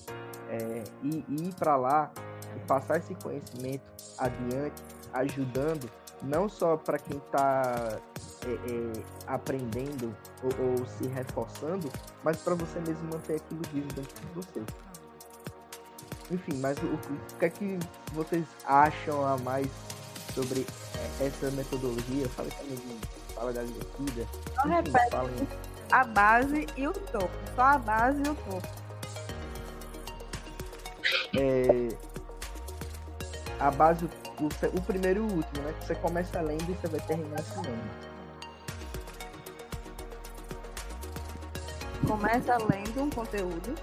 é, e, e ir para lá e passar esse conhecimento adiante, ajudando não só para quem está aprendendo ou, ou se reforçando, mas para você mesmo manter aquilo vivo dentro de você. Enfim, mas o, o que é que vocês acham a mais sobre eh, essa metodologia? Fala também fala da divertida. Só repete Falem a base e o topo. Só a base e o topo. é, a base, o, o primeiro e o último, né? Que você começa lendo e você vai terminar ensinando. Começa lendo um conteúdo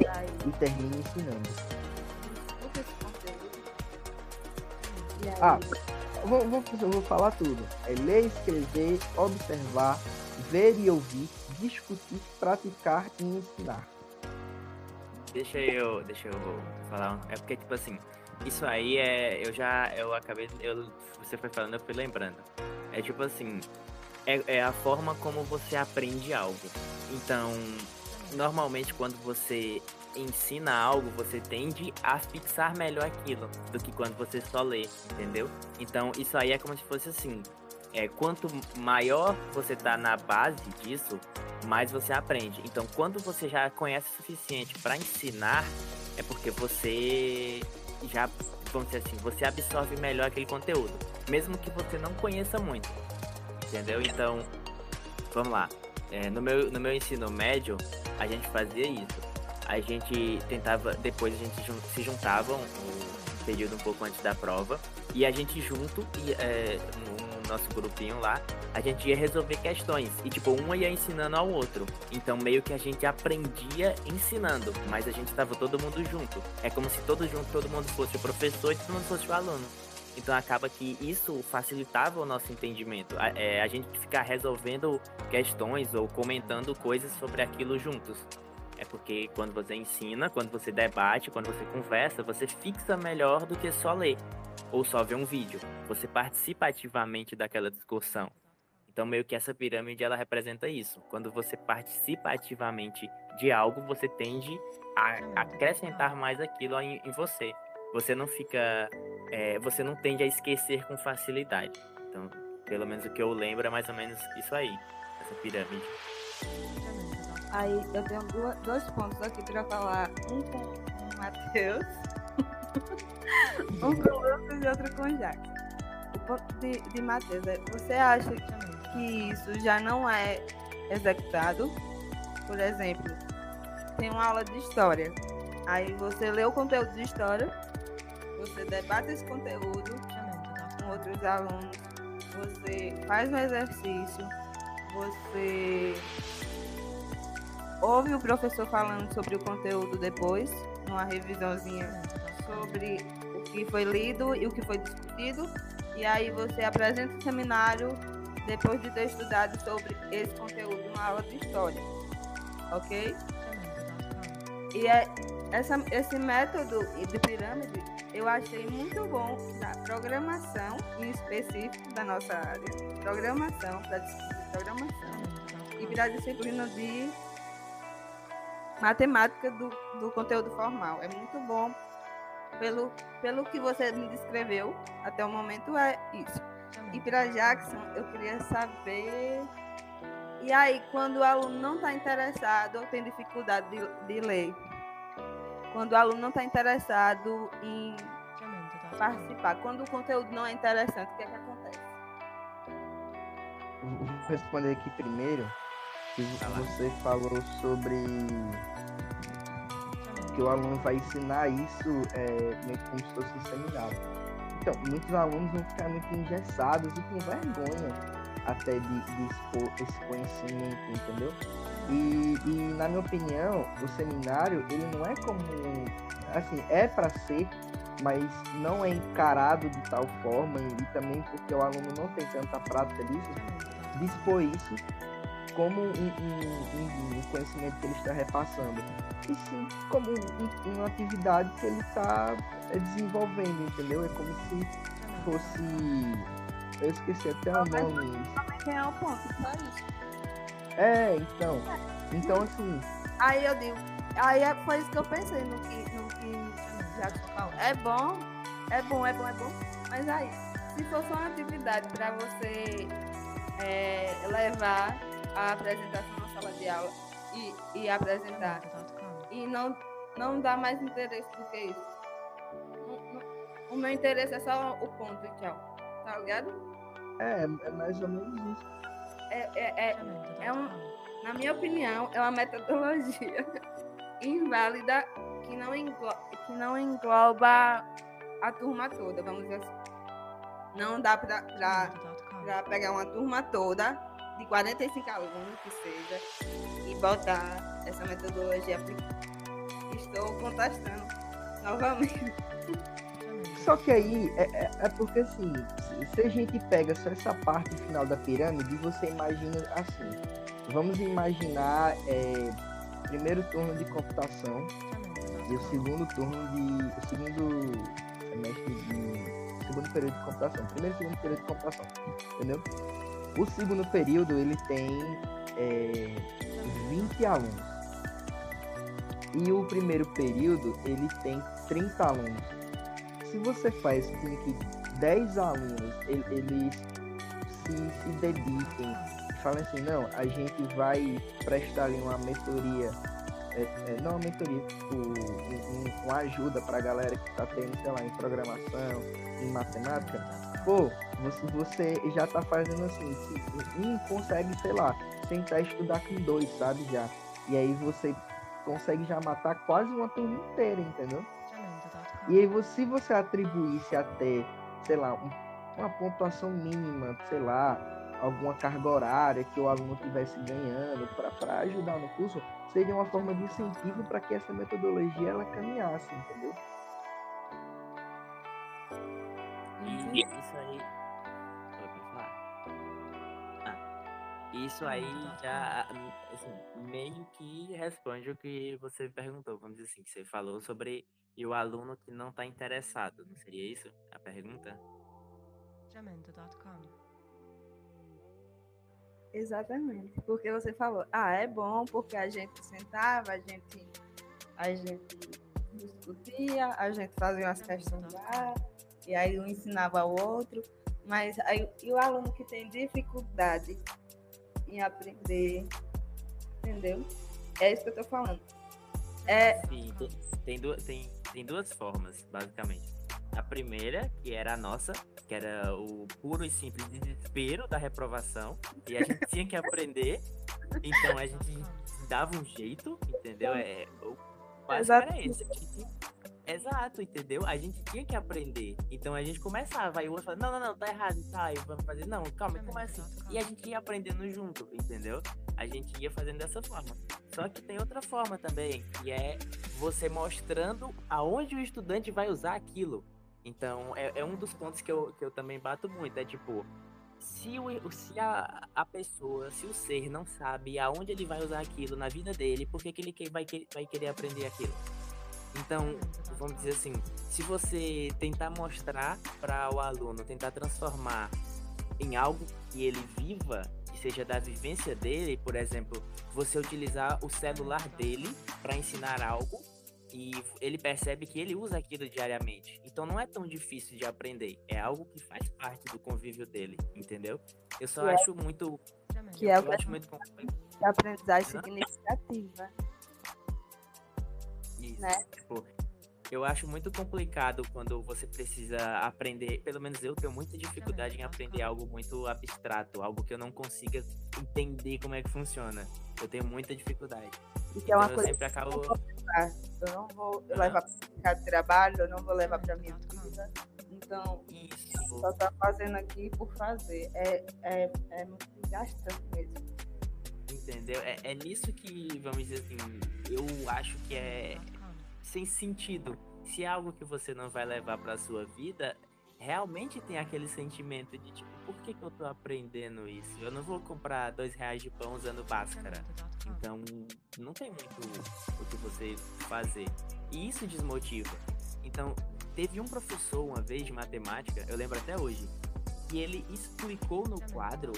e aí E termina ensinando. discute esse conteúdo. E aí Ah, vou, vou, vou falar tudo. É ler, escrever, observar, ver e ouvir, discutir, praticar e ensinar. Deixa eu, deixa eu falar. É porque, tipo assim, isso aí é. Eu já. Eu acabei. Eu, você foi falando, eu fui lembrando. É tipo assim. É, é a forma como você aprende algo. Então, normalmente quando você ensina algo, você tende a fixar melhor aquilo do que quando você só lê, entendeu? Então, isso aí é como se fosse assim. É, quanto maior você tá na base disso, mais você aprende. Então, quando você já conhece o suficiente para ensinar, é porque você já, vamos dizer assim, você absorve melhor aquele conteúdo, mesmo que você não conheça muito. Entendeu? Então, vamos lá. É, no, meu, no meu ensino médio, a gente fazia isso. A gente tentava, depois a gente se juntava um, período um pouco antes da prova, e a gente junto, e, é, no, no nosso grupinho lá, a gente ia resolver questões. E tipo, um ia ensinando ao outro. Então meio que a gente aprendia ensinando, mas a gente tava todo mundo junto. É como se todo junto, todo mundo fosse o professor e todo mundo fosse o aluno. Então acaba que isso facilitava o nosso entendimento. A, é, a gente ficar resolvendo questões ou comentando coisas sobre aquilo juntos. É porque quando você ensina, quando você debate, quando você conversa, você fixa melhor do que só ler ou só ver um vídeo. Você participa ativamente daquela discussão. Então, meio que essa pirâmide ela representa isso. Quando você participa ativamente de algo, você tende a acrescentar mais aquilo em, em você. Você não fica. é, você não tende a esquecer com facilidade. Então, pelo menos o que eu lembro é mais ou menos isso aí, essa pirâmide. Aí eu tenho duas- dois pontos aqui para falar. Um com o Matheus. *laughs* um com o Lucas e outro com o Jackson. O ponto de, de Matheus é, você acha que isso já não é executado? Por exemplo, tem uma aula de história. Aí você lê o conteúdo de história, você debate esse conteúdo com outros alunos, você faz um exercício, você ouve o professor falando sobre o conteúdo depois, numa revisãozinha sobre o que foi lido e o que foi discutido, e aí você apresenta o seminário depois de ter estudado sobre esse conteúdo numa aula de história, ok? E é, essa, esse método de pirâmide eu achei muito bom da programação, em específico da nossa área, programação, para programação, e para a disciplina de matemática do, do conteúdo formal. É muito bom. Pelo, pelo que você me descreveu até o momento, é isso. E para Jackson, eu queria saber. E aí, quando o aluno não está interessado ou tem dificuldade de, de ler, quando o aluno não está interessado em participar, quando o conteúdo não é interessante, o que é que acontece? Vou responder aqui primeiro. Que você falou sobre que o aluno vai ensinar isso é, meio como se fosse um seminário. Então, muitos alunos vão ficar muito engessados e com vergonha até de, de expor esse conhecimento, entendeu? E, e, na minha opinião, o seminário, ele não é como. Assim, é para ser, mas não é encarado de tal forma, e também porque o aluno não tem tanta prática disso, dispor isso como um, um, um conhecimento que ele está repassando, e sim como um, uma atividade que ele está é, desenvolvendo, entendeu? É como se fosse. Eu esqueci até o nome. É o ponto, só isso. É, então. Então, assim. Aí eu digo. Aí é, foi isso que eu pensei no que, no que já falou. É bom, é bom, é bom, é bom. Mas aí, se fosse uma atividade para você é, levar a apresentação na sala de aula e, e apresentar e não, não dá mais interesse do que isso. O meu interesse é só o ponto e tchau. Tá ligado? É, é mais ou menos isso é, é, é, é um, na minha opinião, é uma metodologia *laughs* inválida que não, engloba, que não engloba a turma toda, vamos dizer assim. Não dá para pegar uma turma toda, de 45 alunos que seja, e botar essa metodologia Estou contestando novamente. *laughs* Só que aí é, é, é, porque assim, se a gente pega só essa parte final da pirâmide, você imagina assim. Vamos imaginar é, primeiro turno de computação e o segundo turno de. o segundo semestre de. segundo período de computação. Primeiro e segundo período de computação. Entendeu? O segundo período ele tem é, 20 alunos. E o primeiro período ele tem 30 alunos se você faz com que 10 alunos eles se, se dediquem, falem assim, não, a gente vai prestar ali uma mentoria, é, é, não uma mentoria, tipo, um, uma ajuda para a galera que está tendo, sei lá, em programação, em matemática, pô, você, você já está fazendo assim, um consegue, sei lá, tentar estudar com dois, sabe, já. E aí você consegue já matar quase uma turma inteira, entendeu? E aí, se você atribuísse até, sei lá, uma pontuação mínima, sei lá, alguma carga horária que o aluno estivesse ganhando para ajudar no curso, seria uma forma de incentivo para que essa metodologia ela caminhasse, entendeu? E isso aí. Ah, isso aí já assim, meio que responde o que você perguntou, vamos dizer assim, que você falou sobre e o aluno que não está interessado. Não seria isso a pergunta? Exatamente. Porque você falou, ah, é bom porque a gente sentava, a gente, a gente discutia, a gente fazia umas questões lá, e aí um ensinava ao outro. Mas aí, e o aluno que tem dificuldade em aprender, entendeu? É isso que eu tô falando. É... Sim, tem, tem, tem tem duas formas, basicamente. A primeira, que era a nossa, que era o puro e simples desespero da reprovação, e a gente tinha que aprender, então a gente dava um jeito, entendeu? É, básico era esse. Exato, entendeu? A gente tinha que aprender. Então a gente começava, aí o outro falava, não, não, não, tá errado, tá, aí vamos fazer, não, calma, como assim? E a gente ia aprendendo junto, entendeu? A gente ia fazendo dessa forma. Só que tem outra forma também, que é você mostrando aonde o estudante vai usar aquilo. Então, é, é um dos pontos que eu, que eu também bato muito, é tipo, se, o, se a, a pessoa, se o ser não sabe aonde ele vai usar aquilo na vida dele, por que, que ele vai, vai querer aprender aquilo? Então, vamos dizer assim, se você tentar mostrar para o aluno, tentar transformar em algo que ele viva, que seja da vivência dele, por exemplo, você utilizar o celular dele para ensinar algo e ele percebe que ele usa aquilo diariamente. Então não é tão difícil de aprender, é algo que faz parte do convívio dele, entendeu? Eu só que é acho é, muito que é o que acho muito aprendizagem significativa. Isso, né? tipo, eu acho muito complicado quando você precisa aprender, pelo menos eu tenho muita dificuldade em aprender algo muito abstrato, algo que eu não consiga entender como é que funciona. Eu tenho muita dificuldade. Isso então, é uma então, coisa eu sempre acabo... Eu não vou levar para o trabalho, eu não vou levar para minha vida. Então, Isso. só tá fazendo aqui por fazer. É, é, é muito desgastante mesmo. Entendeu? É, é nisso que, vamos dizer assim, eu acho que é sem sentido. Se é algo que você não vai levar para sua vida, realmente tem aquele sentimento de tipo, por que, que eu tô aprendendo isso? Eu não vou comprar dois reais de pão usando máscara. Então, não tem muito o que você fazer. E isso desmotiva. Então, teve um professor uma vez de matemática, eu lembro até hoje, que ele explicou no quadro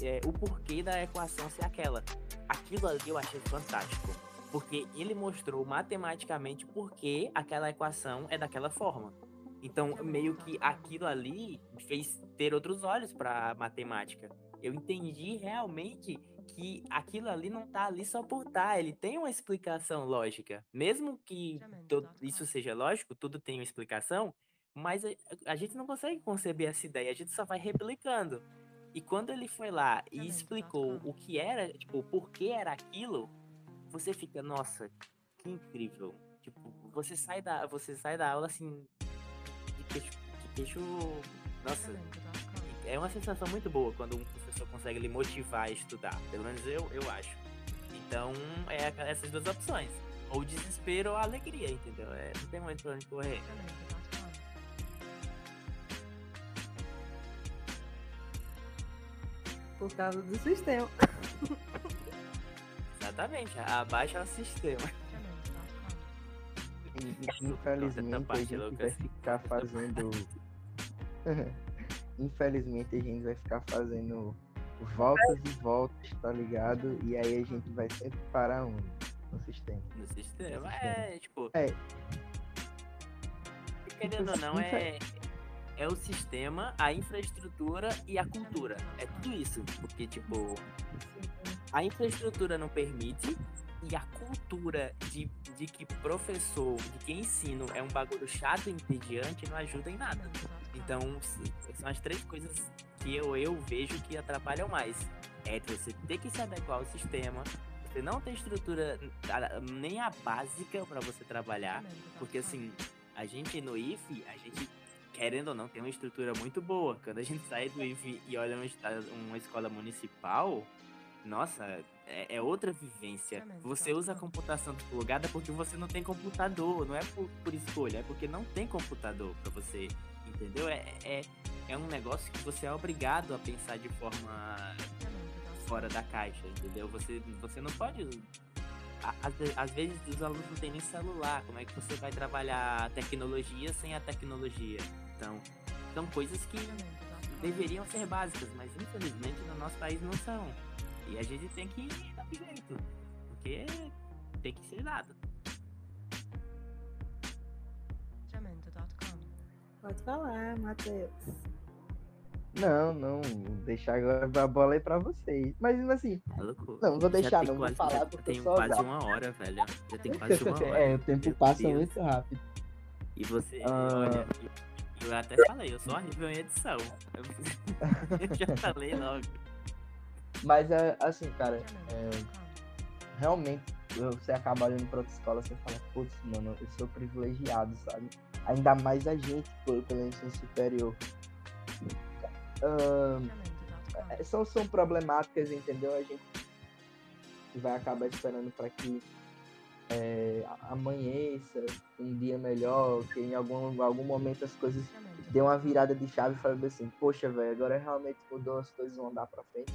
é, o porquê da equação ser aquela. Aquilo ali eu achei fantástico porque ele mostrou matematicamente por que aquela equação é daquela forma. Então, meio que aquilo ali fez ter outros olhos para matemática. Eu entendi realmente que aquilo ali não tá ali só por tá, ele tem uma explicação lógica. Mesmo que todo, isso seja lógico, tudo tem uma explicação, mas a, a gente não consegue conceber essa ideia, a gente só vai replicando. E quando ele foi lá e explicou o que era, tipo, por que era aquilo, você fica, nossa, que incrível. Tipo, você sai da, você sai da aula assim, de queixo, de queixo nossa, é uma sensação muito boa quando um professor consegue lhe motivar a estudar. Pelo menos eu, eu acho. Então, é essas duas opções. Ou desespero ou alegria, entendeu? É, não tem muito pra onde correr. Por causa do sistema. *laughs* Exatamente, abaixa o sistema. Infelizmente a gente vai ficar fazendo. *laughs* Infelizmente a gente vai ficar fazendo voltas e voltas, tá ligado? E aí a gente vai sempre parar um no sistema. No sistema, é, tipo. É. Querendo ou não, é, é o sistema, a infraestrutura e a cultura. É tudo isso. Porque, tipo, a infraestrutura não permite e a cultura de, de que professor, de que ensino é um bagulho chato e entediante não ajuda em nada. Então, são as três coisas que eu, eu vejo que atrapalham mais. É você ter que se adequar ao sistema, você não tem estrutura nem a básica para você trabalhar, porque assim, a gente no IFE, a gente querendo ou não, tem uma estrutura muito boa. Quando a gente *laughs* sai do IFE e olha uma, uma escola municipal, nossa, é, é, outra vivência. Você usa a computação plugada porque você não tem computador, não é por, por escolha, é porque não tem computador para você, entendeu? É, é, é um negócio que você é obrigado a pensar de forma fora da caixa, entendeu? Você, você não pode. Às, às vezes os alunos não têm nem celular, como é que você vai trabalhar a tecnologia sem a tecnologia? Então, são coisas que deveriam ser básicas, mas infelizmente no nosso país não são. E a gente tem que dar jeito. Porque tem que ser dado. Pode falar, Matheus. Não, não, deixar agora a bola aí pra vocês. Mas assim, é não, vou deixar, não vou falar porque tem quase uma hora, velho. Já tem quase uma *laughs* hora. é, o tempo Meu passa Deus. muito rápido. E você, ah... olha, eu, eu, até falei, eu sou horrível em edição. Eu, *laughs* eu já *laughs* falei logo. Mas é assim, cara, é, realmente você acaba olhando pra outra escola, você fala, putz, mano, eu sou privilegiado, sabe? Ainda mais a gente pelo ensino superior. É, são, são problemáticas, entendeu? A gente vai acabar esperando para que é, amanheça um dia melhor, que em algum, algum momento as coisas dê uma virada de chave e fale assim, poxa, velho, agora realmente mudou, as coisas vão andar pra frente.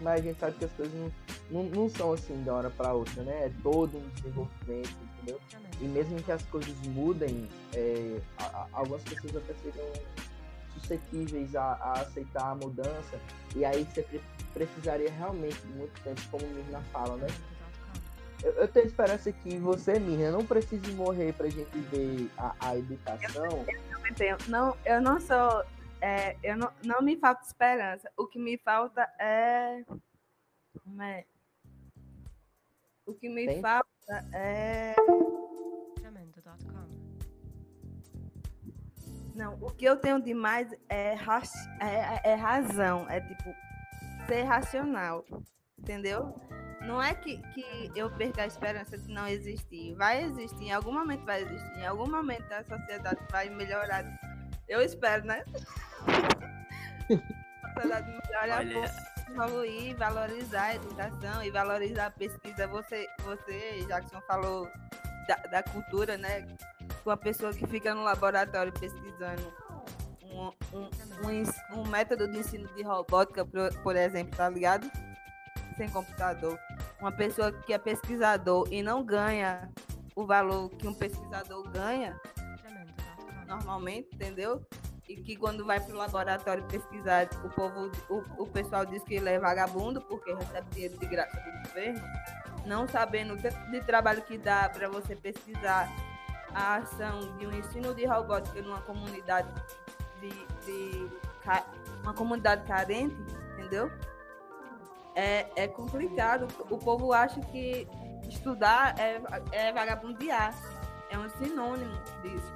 Mas a gente sabe que as coisas não, não, não são assim de uma hora pra outra, né? É todo um desenvolvimento, entendeu? E mesmo que as coisas mudem, é, algumas pessoas até seriam suscetíveis a, a aceitar a mudança, e aí você pre- precisaria realmente de muito tempo, como o Mirna fala, né? Eu, eu tenho esperança que você, Mirna, não precise morrer pra gente ver a, a educação. Eu tenho- Não, eu não sou. é, eu não, não me falta esperança. O que me falta é. Como é? O que me Tem? falta é. Não, o que eu tenho demais é, ra- é, é razão. É tipo, ser racional. Entendeu? Não é que, que eu perca a esperança de não existir. Vai existir, em algum momento vai existir. Em algum momento a sociedade vai melhorar. Eu espero, né? *laughs* a sociedade Olha, pouco, evoluir, valorizar a educação e valorizar a pesquisa. Você, você Jackson, falou da, da cultura, né? Com a pessoa que fica no laboratório pesquisando um, um, um, um método de ensino de robótica, por, por exemplo, tá ligado? Sem computador. Uma pessoa que é pesquisador e não ganha o valor que um pesquisador ganha, normalmente, entendeu? E que quando vai para o laboratório pesquisar, o povo, o, o pessoal diz que ele é vagabundo porque recebe dinheiro de graça do governo, não sabendo o tanto de trabalho que dá para você pesquisar a ação de um ensino de robótica numa comunidade de, de uma comunidade carente, entendeu? É, é complicado. O povo acha que estudar é, é vagabundear. É um sinônimo disso.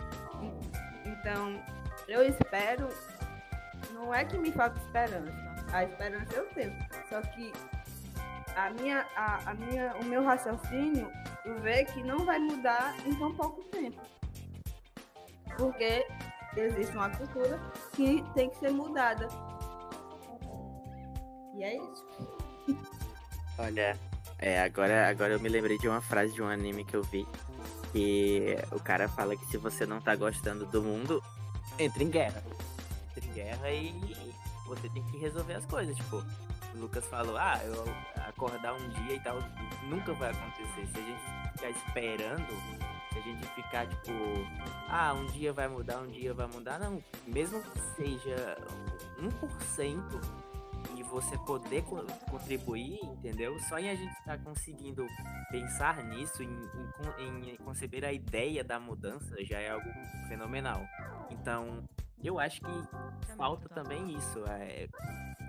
Então, eu espero. Não é que me falta esperança. A esperança eu tenho. Só que a minha, a, a minha, o meu raciocínio vê que não vai mudar em tão pouco tempo. Porque existe uma cultura que tem que ser mudada. E é isso. Olha, é, agora, agora eu me lembrei de uma frase de um anime que eu vi. Que o cara fala que se você não tá gostando do mundo, entre em guerra. Entre em guerra e você tem que resolver as coisas. Tipo, o Lucas falou, ah, eu acordar um dia e tal, nunca vai acontecer. Se a gente ficar esperando, se a gente ficar, tipo, ah, um dia vai mudar, um dia vai mudar, não. Mesmo que seja 1%, e você poder co- contribuir, entendeu? Só em a gente estar conseguindo pensar nisso, em, em em conceber a ideia da mudança, já é algo fenomenal. Então, eu acho que falta também isso, é,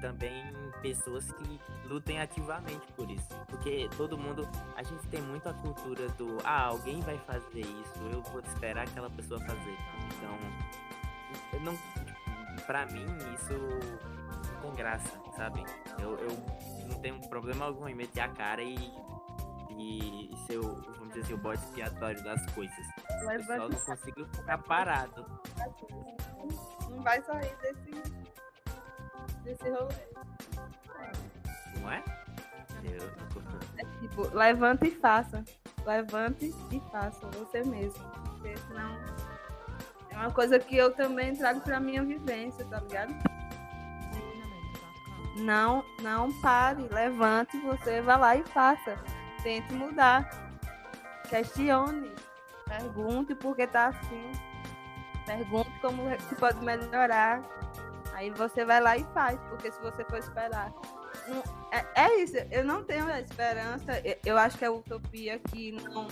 também pessoas que lutem ativamente por isso, porque todo mundo, a gente tem muito a cultura do, ah, alguém vai fazer isso, eu vou esperar aquela pessoa fazer. Então, eu não, pra mim isso não tem graça, sabe? Eu, eu não tenho problema algum em meter a cara e, e ser o, vamos dizer assim, o bode expiatório das coisas. Eu só não consigo ficar parado. Não vai sair desse, desse rolê. Não é? Eu, É tipo, levante e faça. Levante e faça você mesmo. Porque senão é uma coisa que eu também trago pra minha vivência, tá ligado? Não, não pare, levante, você vai lá e faça. Tente mudar. Questione. Pergunte por que tá assim. Pergunte como se pode melhorar. Aí você vai lá e faz, porque se você for esperar. não- é, é isso, eu não tenho a esperança. eu- acho que é utopia que não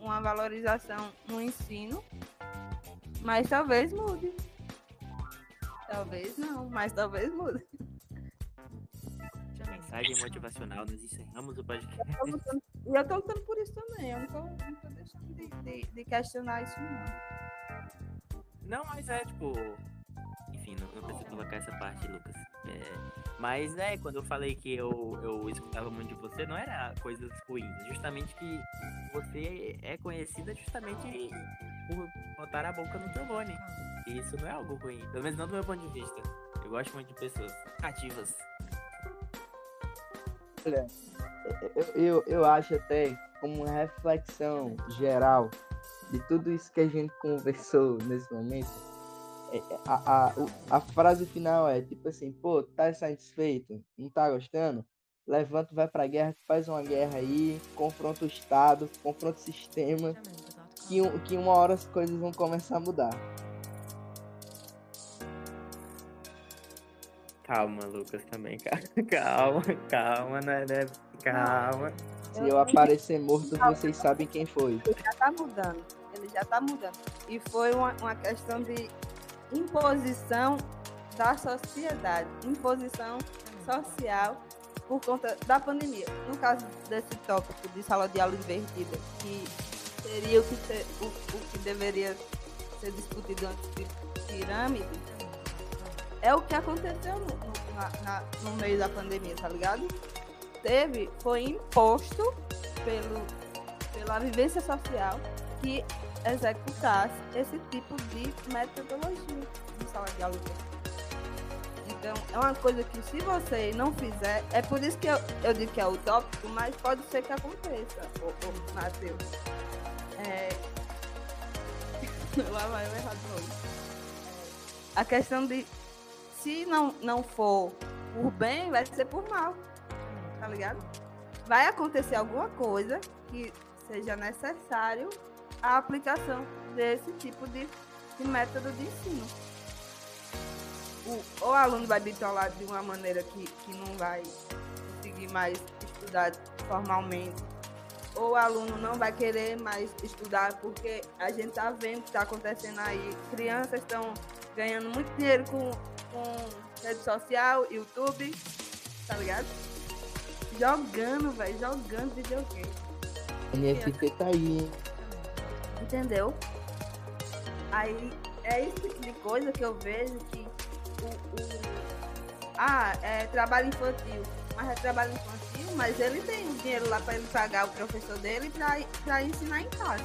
uma valorização no ensino, mas talvez mude. Talvez não, mas talvez mude. mensagem motivacional, nós encerramos o podcast. Eu tô lutando- E eu tô lutando por isso também. Eu não tô, não tô deixando de, de- de questionar isso, não. Não, mas é tipo. Enfim, não, não precisa colocar essa parte, Lucas. É, mas, né, quando eu falei que eu, eu escutava muito de você, não era coisas ruins. Justamente que você é conhecida justamente por botar a boca no trombone. E isso não é algo ruim. Pelo menos não do meu ponto de vista. Eu gosto muito de pessoas ativas. Olha, eu, eu, eu acho até como uma reflexão geral de tudo isso que a gente *laughs* conversou nesse momento, é, a, a, a frase final é tipo assim, pô, tá satisfeito? Não tá gostando? Levanta, vai pra guerra, faz uma guerra aí, confronta o Estado, confronta o sistema, que, que uma hora as coisas vão começar a mudar. Calma, Lucas, também. *laughs* Calma, calma, né? né? Calma. Se eu aparecer morto, vocês sabem quem foi. Já tá mudando. Já tá mudando. E foi uma, uma questão de imposição da sociedade. Imposição social por conta da pandemia. No caso desse tópico de sala de aula invertida, que seria o que, o, o que deveria ser discutido antes de pirâmide, é o que aconteceu no, no, na, na, no meio da pandemia, tá ligado? Teve, foi imposto pelo, pela vivência social que executasse esse tipo de metodologia de sala de aula. Então, é uma coisa que se você não fizer, é por isso que eu, eu digo que é utópico, mas pode ser que aconteça, ô, ô Matheus. É... *laughs* Lá vai eu errado hoje. A questão de se não, não for por bem, vai ser por mal. Tá ligado? Vai acontecer alguma coisa que seja necessário a aplicação desse tipo de, de método de ensino. O, o aluno vai bitolar de uma maneira que, que não vai conseguir mais estudar formalmente. Ou o aluno não vai querer mais estudar porque a gente tá vendo o que está acontecendo aí. Crianças estão ganhando muito dinheiro com com rede social, YouTube, tá ligado? Jogando, velho, jogando videogame. NFT tá aí, hein? Entendeu? Aí é esse tipo de coisa que eu vejo que o, o ah, é trabalho infantil. Mas é trabalho infantil, mas ele tem dinheiro lá para ele pagar o professor dele para ensinar em casa.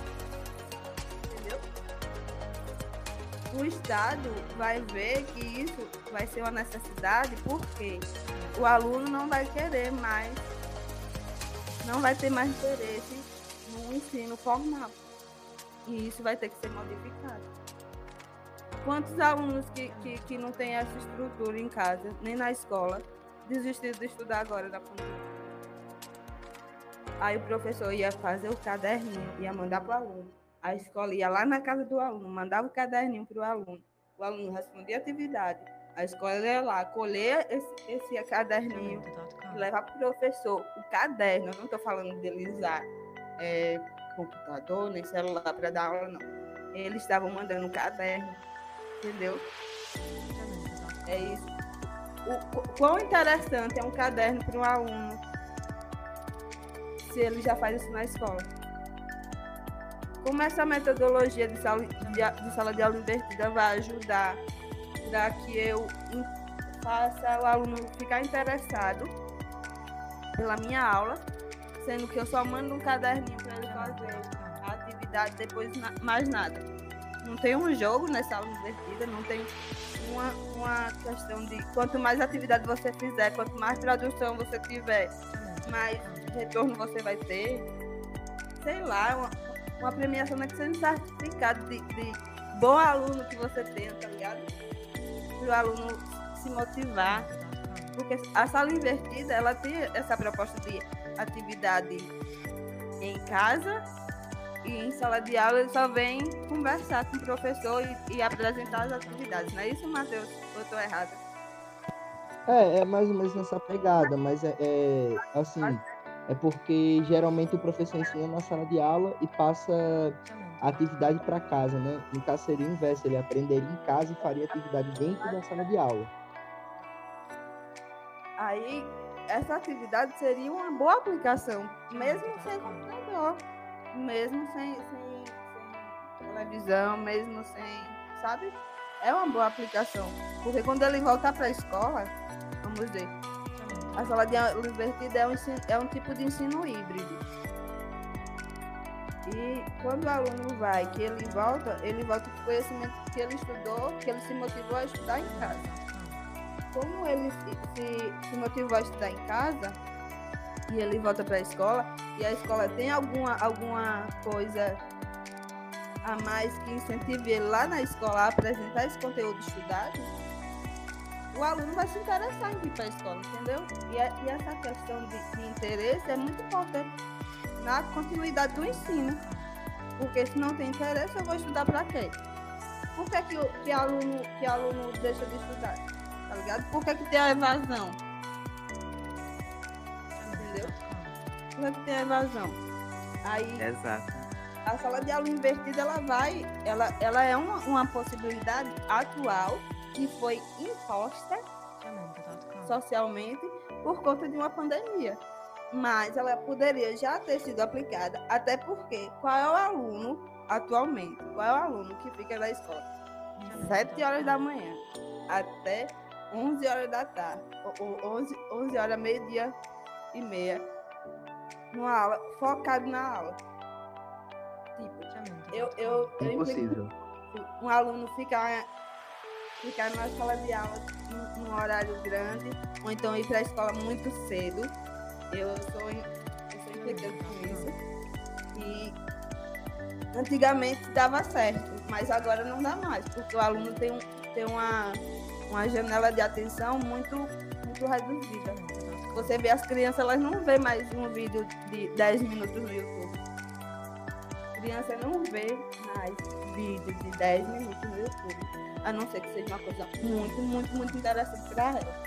o Estado vai ver que isso vai ser uma necessidade porque o aluno não vai querer mais, não vai ter mais interesse no ensino formal. E isso vai ter que ser modificado. Quantos alunos que, que, que não têm essa estrutura em casa, nem na escola, desistiram de estudar agora da pandemia? Aí o professor ia fazer o caderninho, ia mandar para o aluno a escola ia lá na casa do aluno, mandava o caderninho para o aluno. O aluno respondia a atividade. A escola ia lá colher esse, esse caderninho, levar para o professor o caderno. Eu não estou falando dele usar é, computador nem celular para dar aula, não. Eles estavam mandando o caderno, entendeu? É isso. O, o quão interessante é um caderno para um aluno se ele já faz isso na escola? Como essa metodologia de sala de, de, sala de aula invertida vai ajudar para que eu faça o aluno ficar interessado pela minha aula, sendo que eu só mando um caderninho para ele fazer a atividade depois mais nada. Não tem um jogo nessa aula invertida, não tem uma, uma questão de quanto mais atividade você fizer, quanto mais tradução você tiver, mais retorno você vai ter. Sei lá, uma, uma premiação é que seja um certificado de, de bom aluno que você tenha, tá ligado? Para o aluno se motivar. Porque a sala invertida, ela tem essa proposta de atividade em casa e em sala de aula ele só vem conversar com o professor e, e apresentar as atividades. Não é isso, Matheus? Ou eu estou errada? É, é mais ou menos nessa pegada, mas é, é assim é porque geralmente o professor ensina na sala de aula e passa a atividade para casa, né? No caso seria o inverso, ele aprenderia em casa e faria atividade dentro da sala de aula. Aí, essa atividade seria uma boa aplicação, mesmo sem computador, mesmo sem, sem, sem televisão, mesmo sem, sabe? é uma boa aplicação. Porque quando ele voltar para a escola, vamos ver, a sala de aula invertida é um, é um tipo de ensino híbrido. E quando o aluno vai, que ele volta, ele volta com o conhecimento que ele estudou, que ele se motivou a estudar em casa. Como ele se, se, motivou a estudar em casa, e ele volta para a escola, e a escola tem alguma, alguma coisa a mais que incentive ele lá na escola a apresentar esse conteúdo estudado, o aluno vai se interessar em ir para a escola, entendeu? E, e essa questão de, de, interesse é muito importante na continuidade do ensino. Porque se não tem interesse, eu vou estudar para quê? Por que, que, que, aluno, que aluno deixa de estudar? Ligado? Por que, que tem a evasão? Entendeu? Por que, que tem a evasão? Aí, Exato a sala de aula invertida ela vai, ela, ela é uma, uma possibilidade atual que foi imposta socialmente por conta de uma pandemia. Mas ela poderia já ter sido aplicada, até porque qual é o aluno atualmente? Qual é o aluno que fica na escola? 7 horas da manhã até 11 horas da tarde, ou 11, 11 horas, meio-dia e meia, numa aula, focado na aula Tipo, eu, eu, eu Impossível. um aluno ficar, ficar na sala de aula num horário grande, ou então ir para a escola muito cedo. Eu sou, eu sou implicante com isso. E antigamente dava certo, mas agora não dá mais, porque o aluno tem, um, tem uma, uma janela de atenção muito, muito reduzida. Você vê as crianças, elas não vê mais um vídeo de 10 minutos no YouTube criança não vê mais vídeos de 10 minutos no YouTube, a não ser que seja uma coisa muito, muito, muito interessante para ela.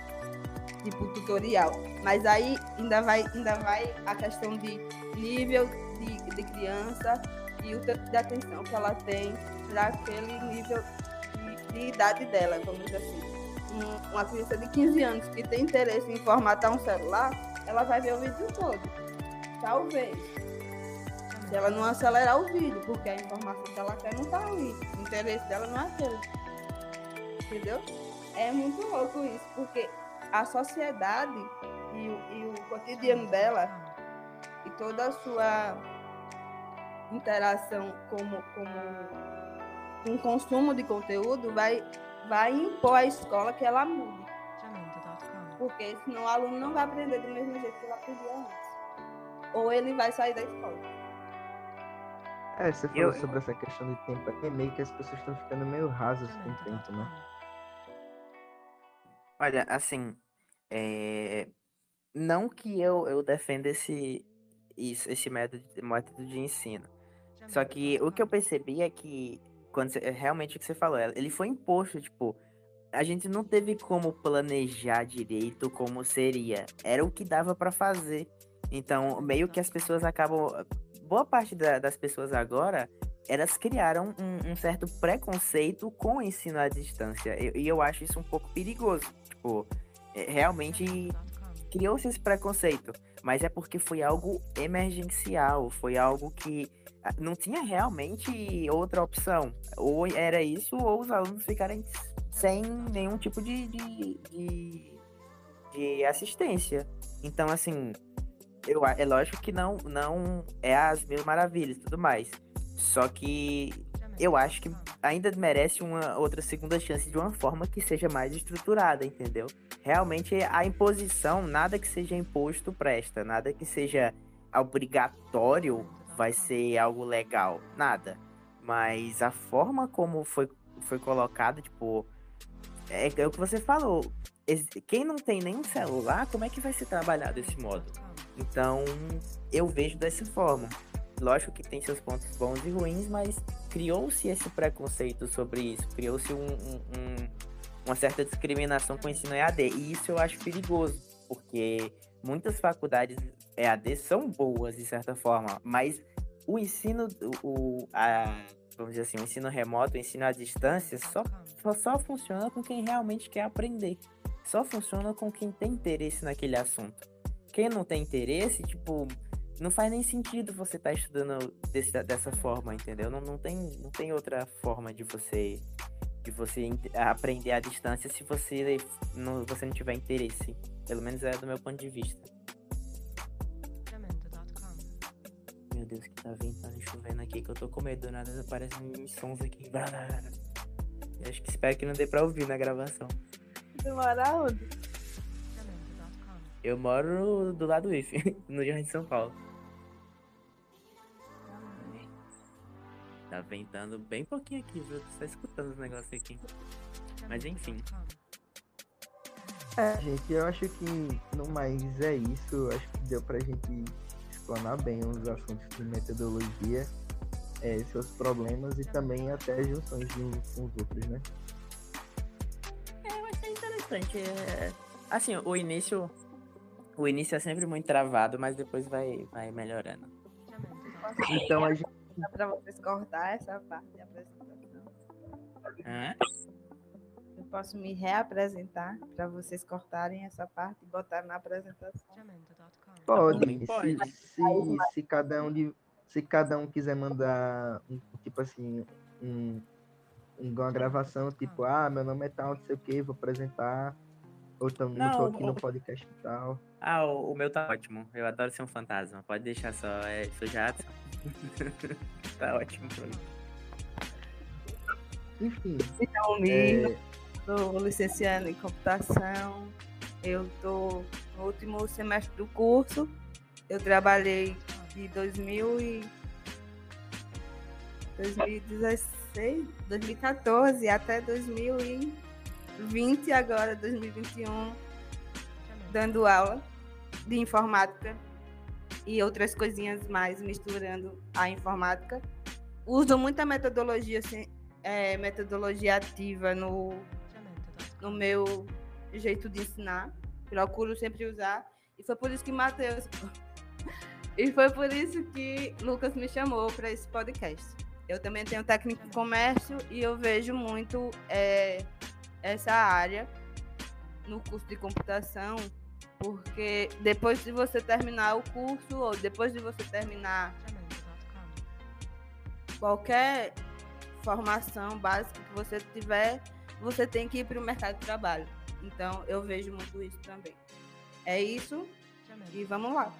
Tipo tutorial. Mas aí ainda vai, ainda vai a questão de nível de, de criança e o tanto de atenção que ela tem para aquele nível de, idade dela, vamos dizer assim. Um, uma criança de 15 anos que tem interesse em formatar um celular, ela vai ver o vídeo todo. Talvez se ela não acelerar o vídeo, porque a informação que ela quer não está ali. O interesse dela não é aquele. Entendeu? É muito louco isso, porque a sociedade e o, e o cotidiano dela e toda a sua interação como, como com consumo de conteúdo vai, vai impor à escola que ela mude. Porque senão o aluno não vai aprender do mesmo jeito que ele aprendia antes. Ou ele vai sair da escola. É, você falou eu... sobre essa questão de tempo. É meio que as pessoas estão ficando meio rasas com o tempo, né? Olha, assim, é... não que eu, eu defenda esse, esse método, método de ensino. Só que o que eu percebi é que, quando você, realmente o que você falou, ele foi imposto, tipo, a gente não teve como planejar direito como seria. Era o que dava para fazer. Então, meio que as pessoas acabam boa parte da, das pessoas agora, elas criaram um, um, certo preconceito com o ensino à distância. E, e eu acho isso um pouco perigoso. Tipo, é, realmente criou-se esse preconceito. Mas é porque foi algo emergencial, foi algo que não tinha realmente outra opção. Ou era isso, ou os alunos ficarem sem nenhum tipo de, de, de, de assistência. Então, assim, eu, é lógico que não, não é as mil maravilhas e tudo mais. Só que eu acho que ainda merece uma outra segunda chance de uma forma que seja mais estruturada, entendeu? Realmente a imposição, nada que seja imposto presta, nada que seja obrigatório vai ser algo legal, nada. Mas a forma como foi, foi colocado, tipo, é, é o que você falou. Quem não tem nenhum celular, como é que vai ser trabalhado desse modo? Então, eu vejo dessa forma. Lógico que tem seus pontos bons e ruins, mas criou-se esse preconceito sobre isso, criou-se um, um, um, uma certa discriminação com o ensino EAD. E isso eu acho perigoso, porque muitas faculdades EAD são boas, de certa forma, mas o ensino, o, a, vamos dizer assim, o ensino remoto, o ensino à distância, só, só, só funciona com quem realmente quer aprender. Só funciona com quem tem interesse naquele assunto quem não tem interesse, tipo, não faz nem sentido você estar tá estudando desse, dessa forma, entendeu? Não, não, tem, não tem outra forma de você de você aprender à distância se você não, você não tiver interesse. Pelo menos é do meu ponto de vista. Meu Deus, que tá ventando e chovendo aqui, que eu tô com medo, do nada aparecem uns sons aqui. Eu acho que espero que não dê pra ouvir na gravação. Tu mora onde? Eu moro do lado do IF, *laughs* no Jardim de São Paulo. Tá ventando bem pouquinho aqui, viu? Tô só escutando os negócios aqui. Mas enfim. É, gente, eu acho que no mais é isso. Eu Acho que deu pra gente explanar bem os assuntos de metodologia, é, seus problemas e também até as junções de uns com os outros, né? É, vai ser interessante. É... Assim, o início. O início é sempre muito travado, mas depois vai, vai melhorando. Então a gente. Dá pra vocês cortar essa parte da apresentação. Hã? Posso me reapresentar para vocês cortarem essa parte e botar na apresentação. Pode, Também se. Se, se cada um de, se cada um quiser mandar um, tipo assim, um, um- uma gravação, tipo, ah, meu nome é tal, não sei o que, vou apresentar. Ou tam, não, tô Não, aqui no o- podcast e tal. Ah, o, o meu tá ótimo. Eu adoro ser um fantasma. Pode deixar só. É, sou Jadson. *laughs* tá ótimo pra mim. Enfim. Então, É, estou licenciando em computação. Eu estou no último semestre do curso. Eu trabalhei de 2000 e 2016, 2014 até 2020, agora 2021, dando aula de informática e outras coisinhas mais misturando a informática. Uso muita metodologia, ci- é, metodologia ativa no, no meu jeito de ensinar. Procuro sempre usar. E foi por isso que Matheus. *laughs* e foi por isso que Lucas me chamou para esse podcast. Eu também tenho técnico em comércio e eu vejo muito é, essa área no curso de computação, porque depois de você terminar o curso, ou depois de você terminar qualquer formação básica que você tiver, você tem que ir para o mercado de trabalho. Então, eu vejo muito isso também. É isso e vamos lá.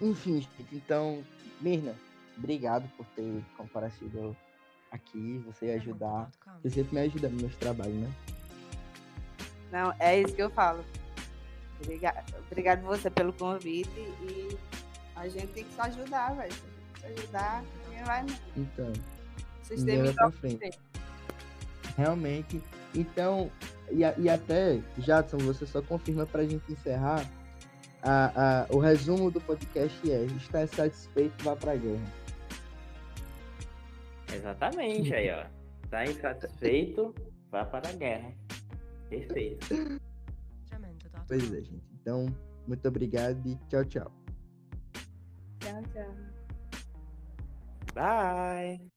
enfim, gente, então, Mirna, obrigado por ter comparecido aqui, você ajudar. Você sempre me ajuda nos meus trabalhos, né? Não, é isso que eu falo. Obrigado, obrigado você pelo convite e a gente tem que se ajudar, velho. A gente se ajudar, ninguém vai não. Então, sistema vai pra frente. Realmente. Então, e, e até, Jadson, você só confirma pra gente encerrar. A, a, o resumo do podcast é: está satisfeito, vá pra guerra. Exatamente, aí, ó. Tá insatisfeito, vá para a guerra. Perfeito. Pois é, gente. Então, muito obrigado e tchau, tchau. Tchau, tchau. Bye.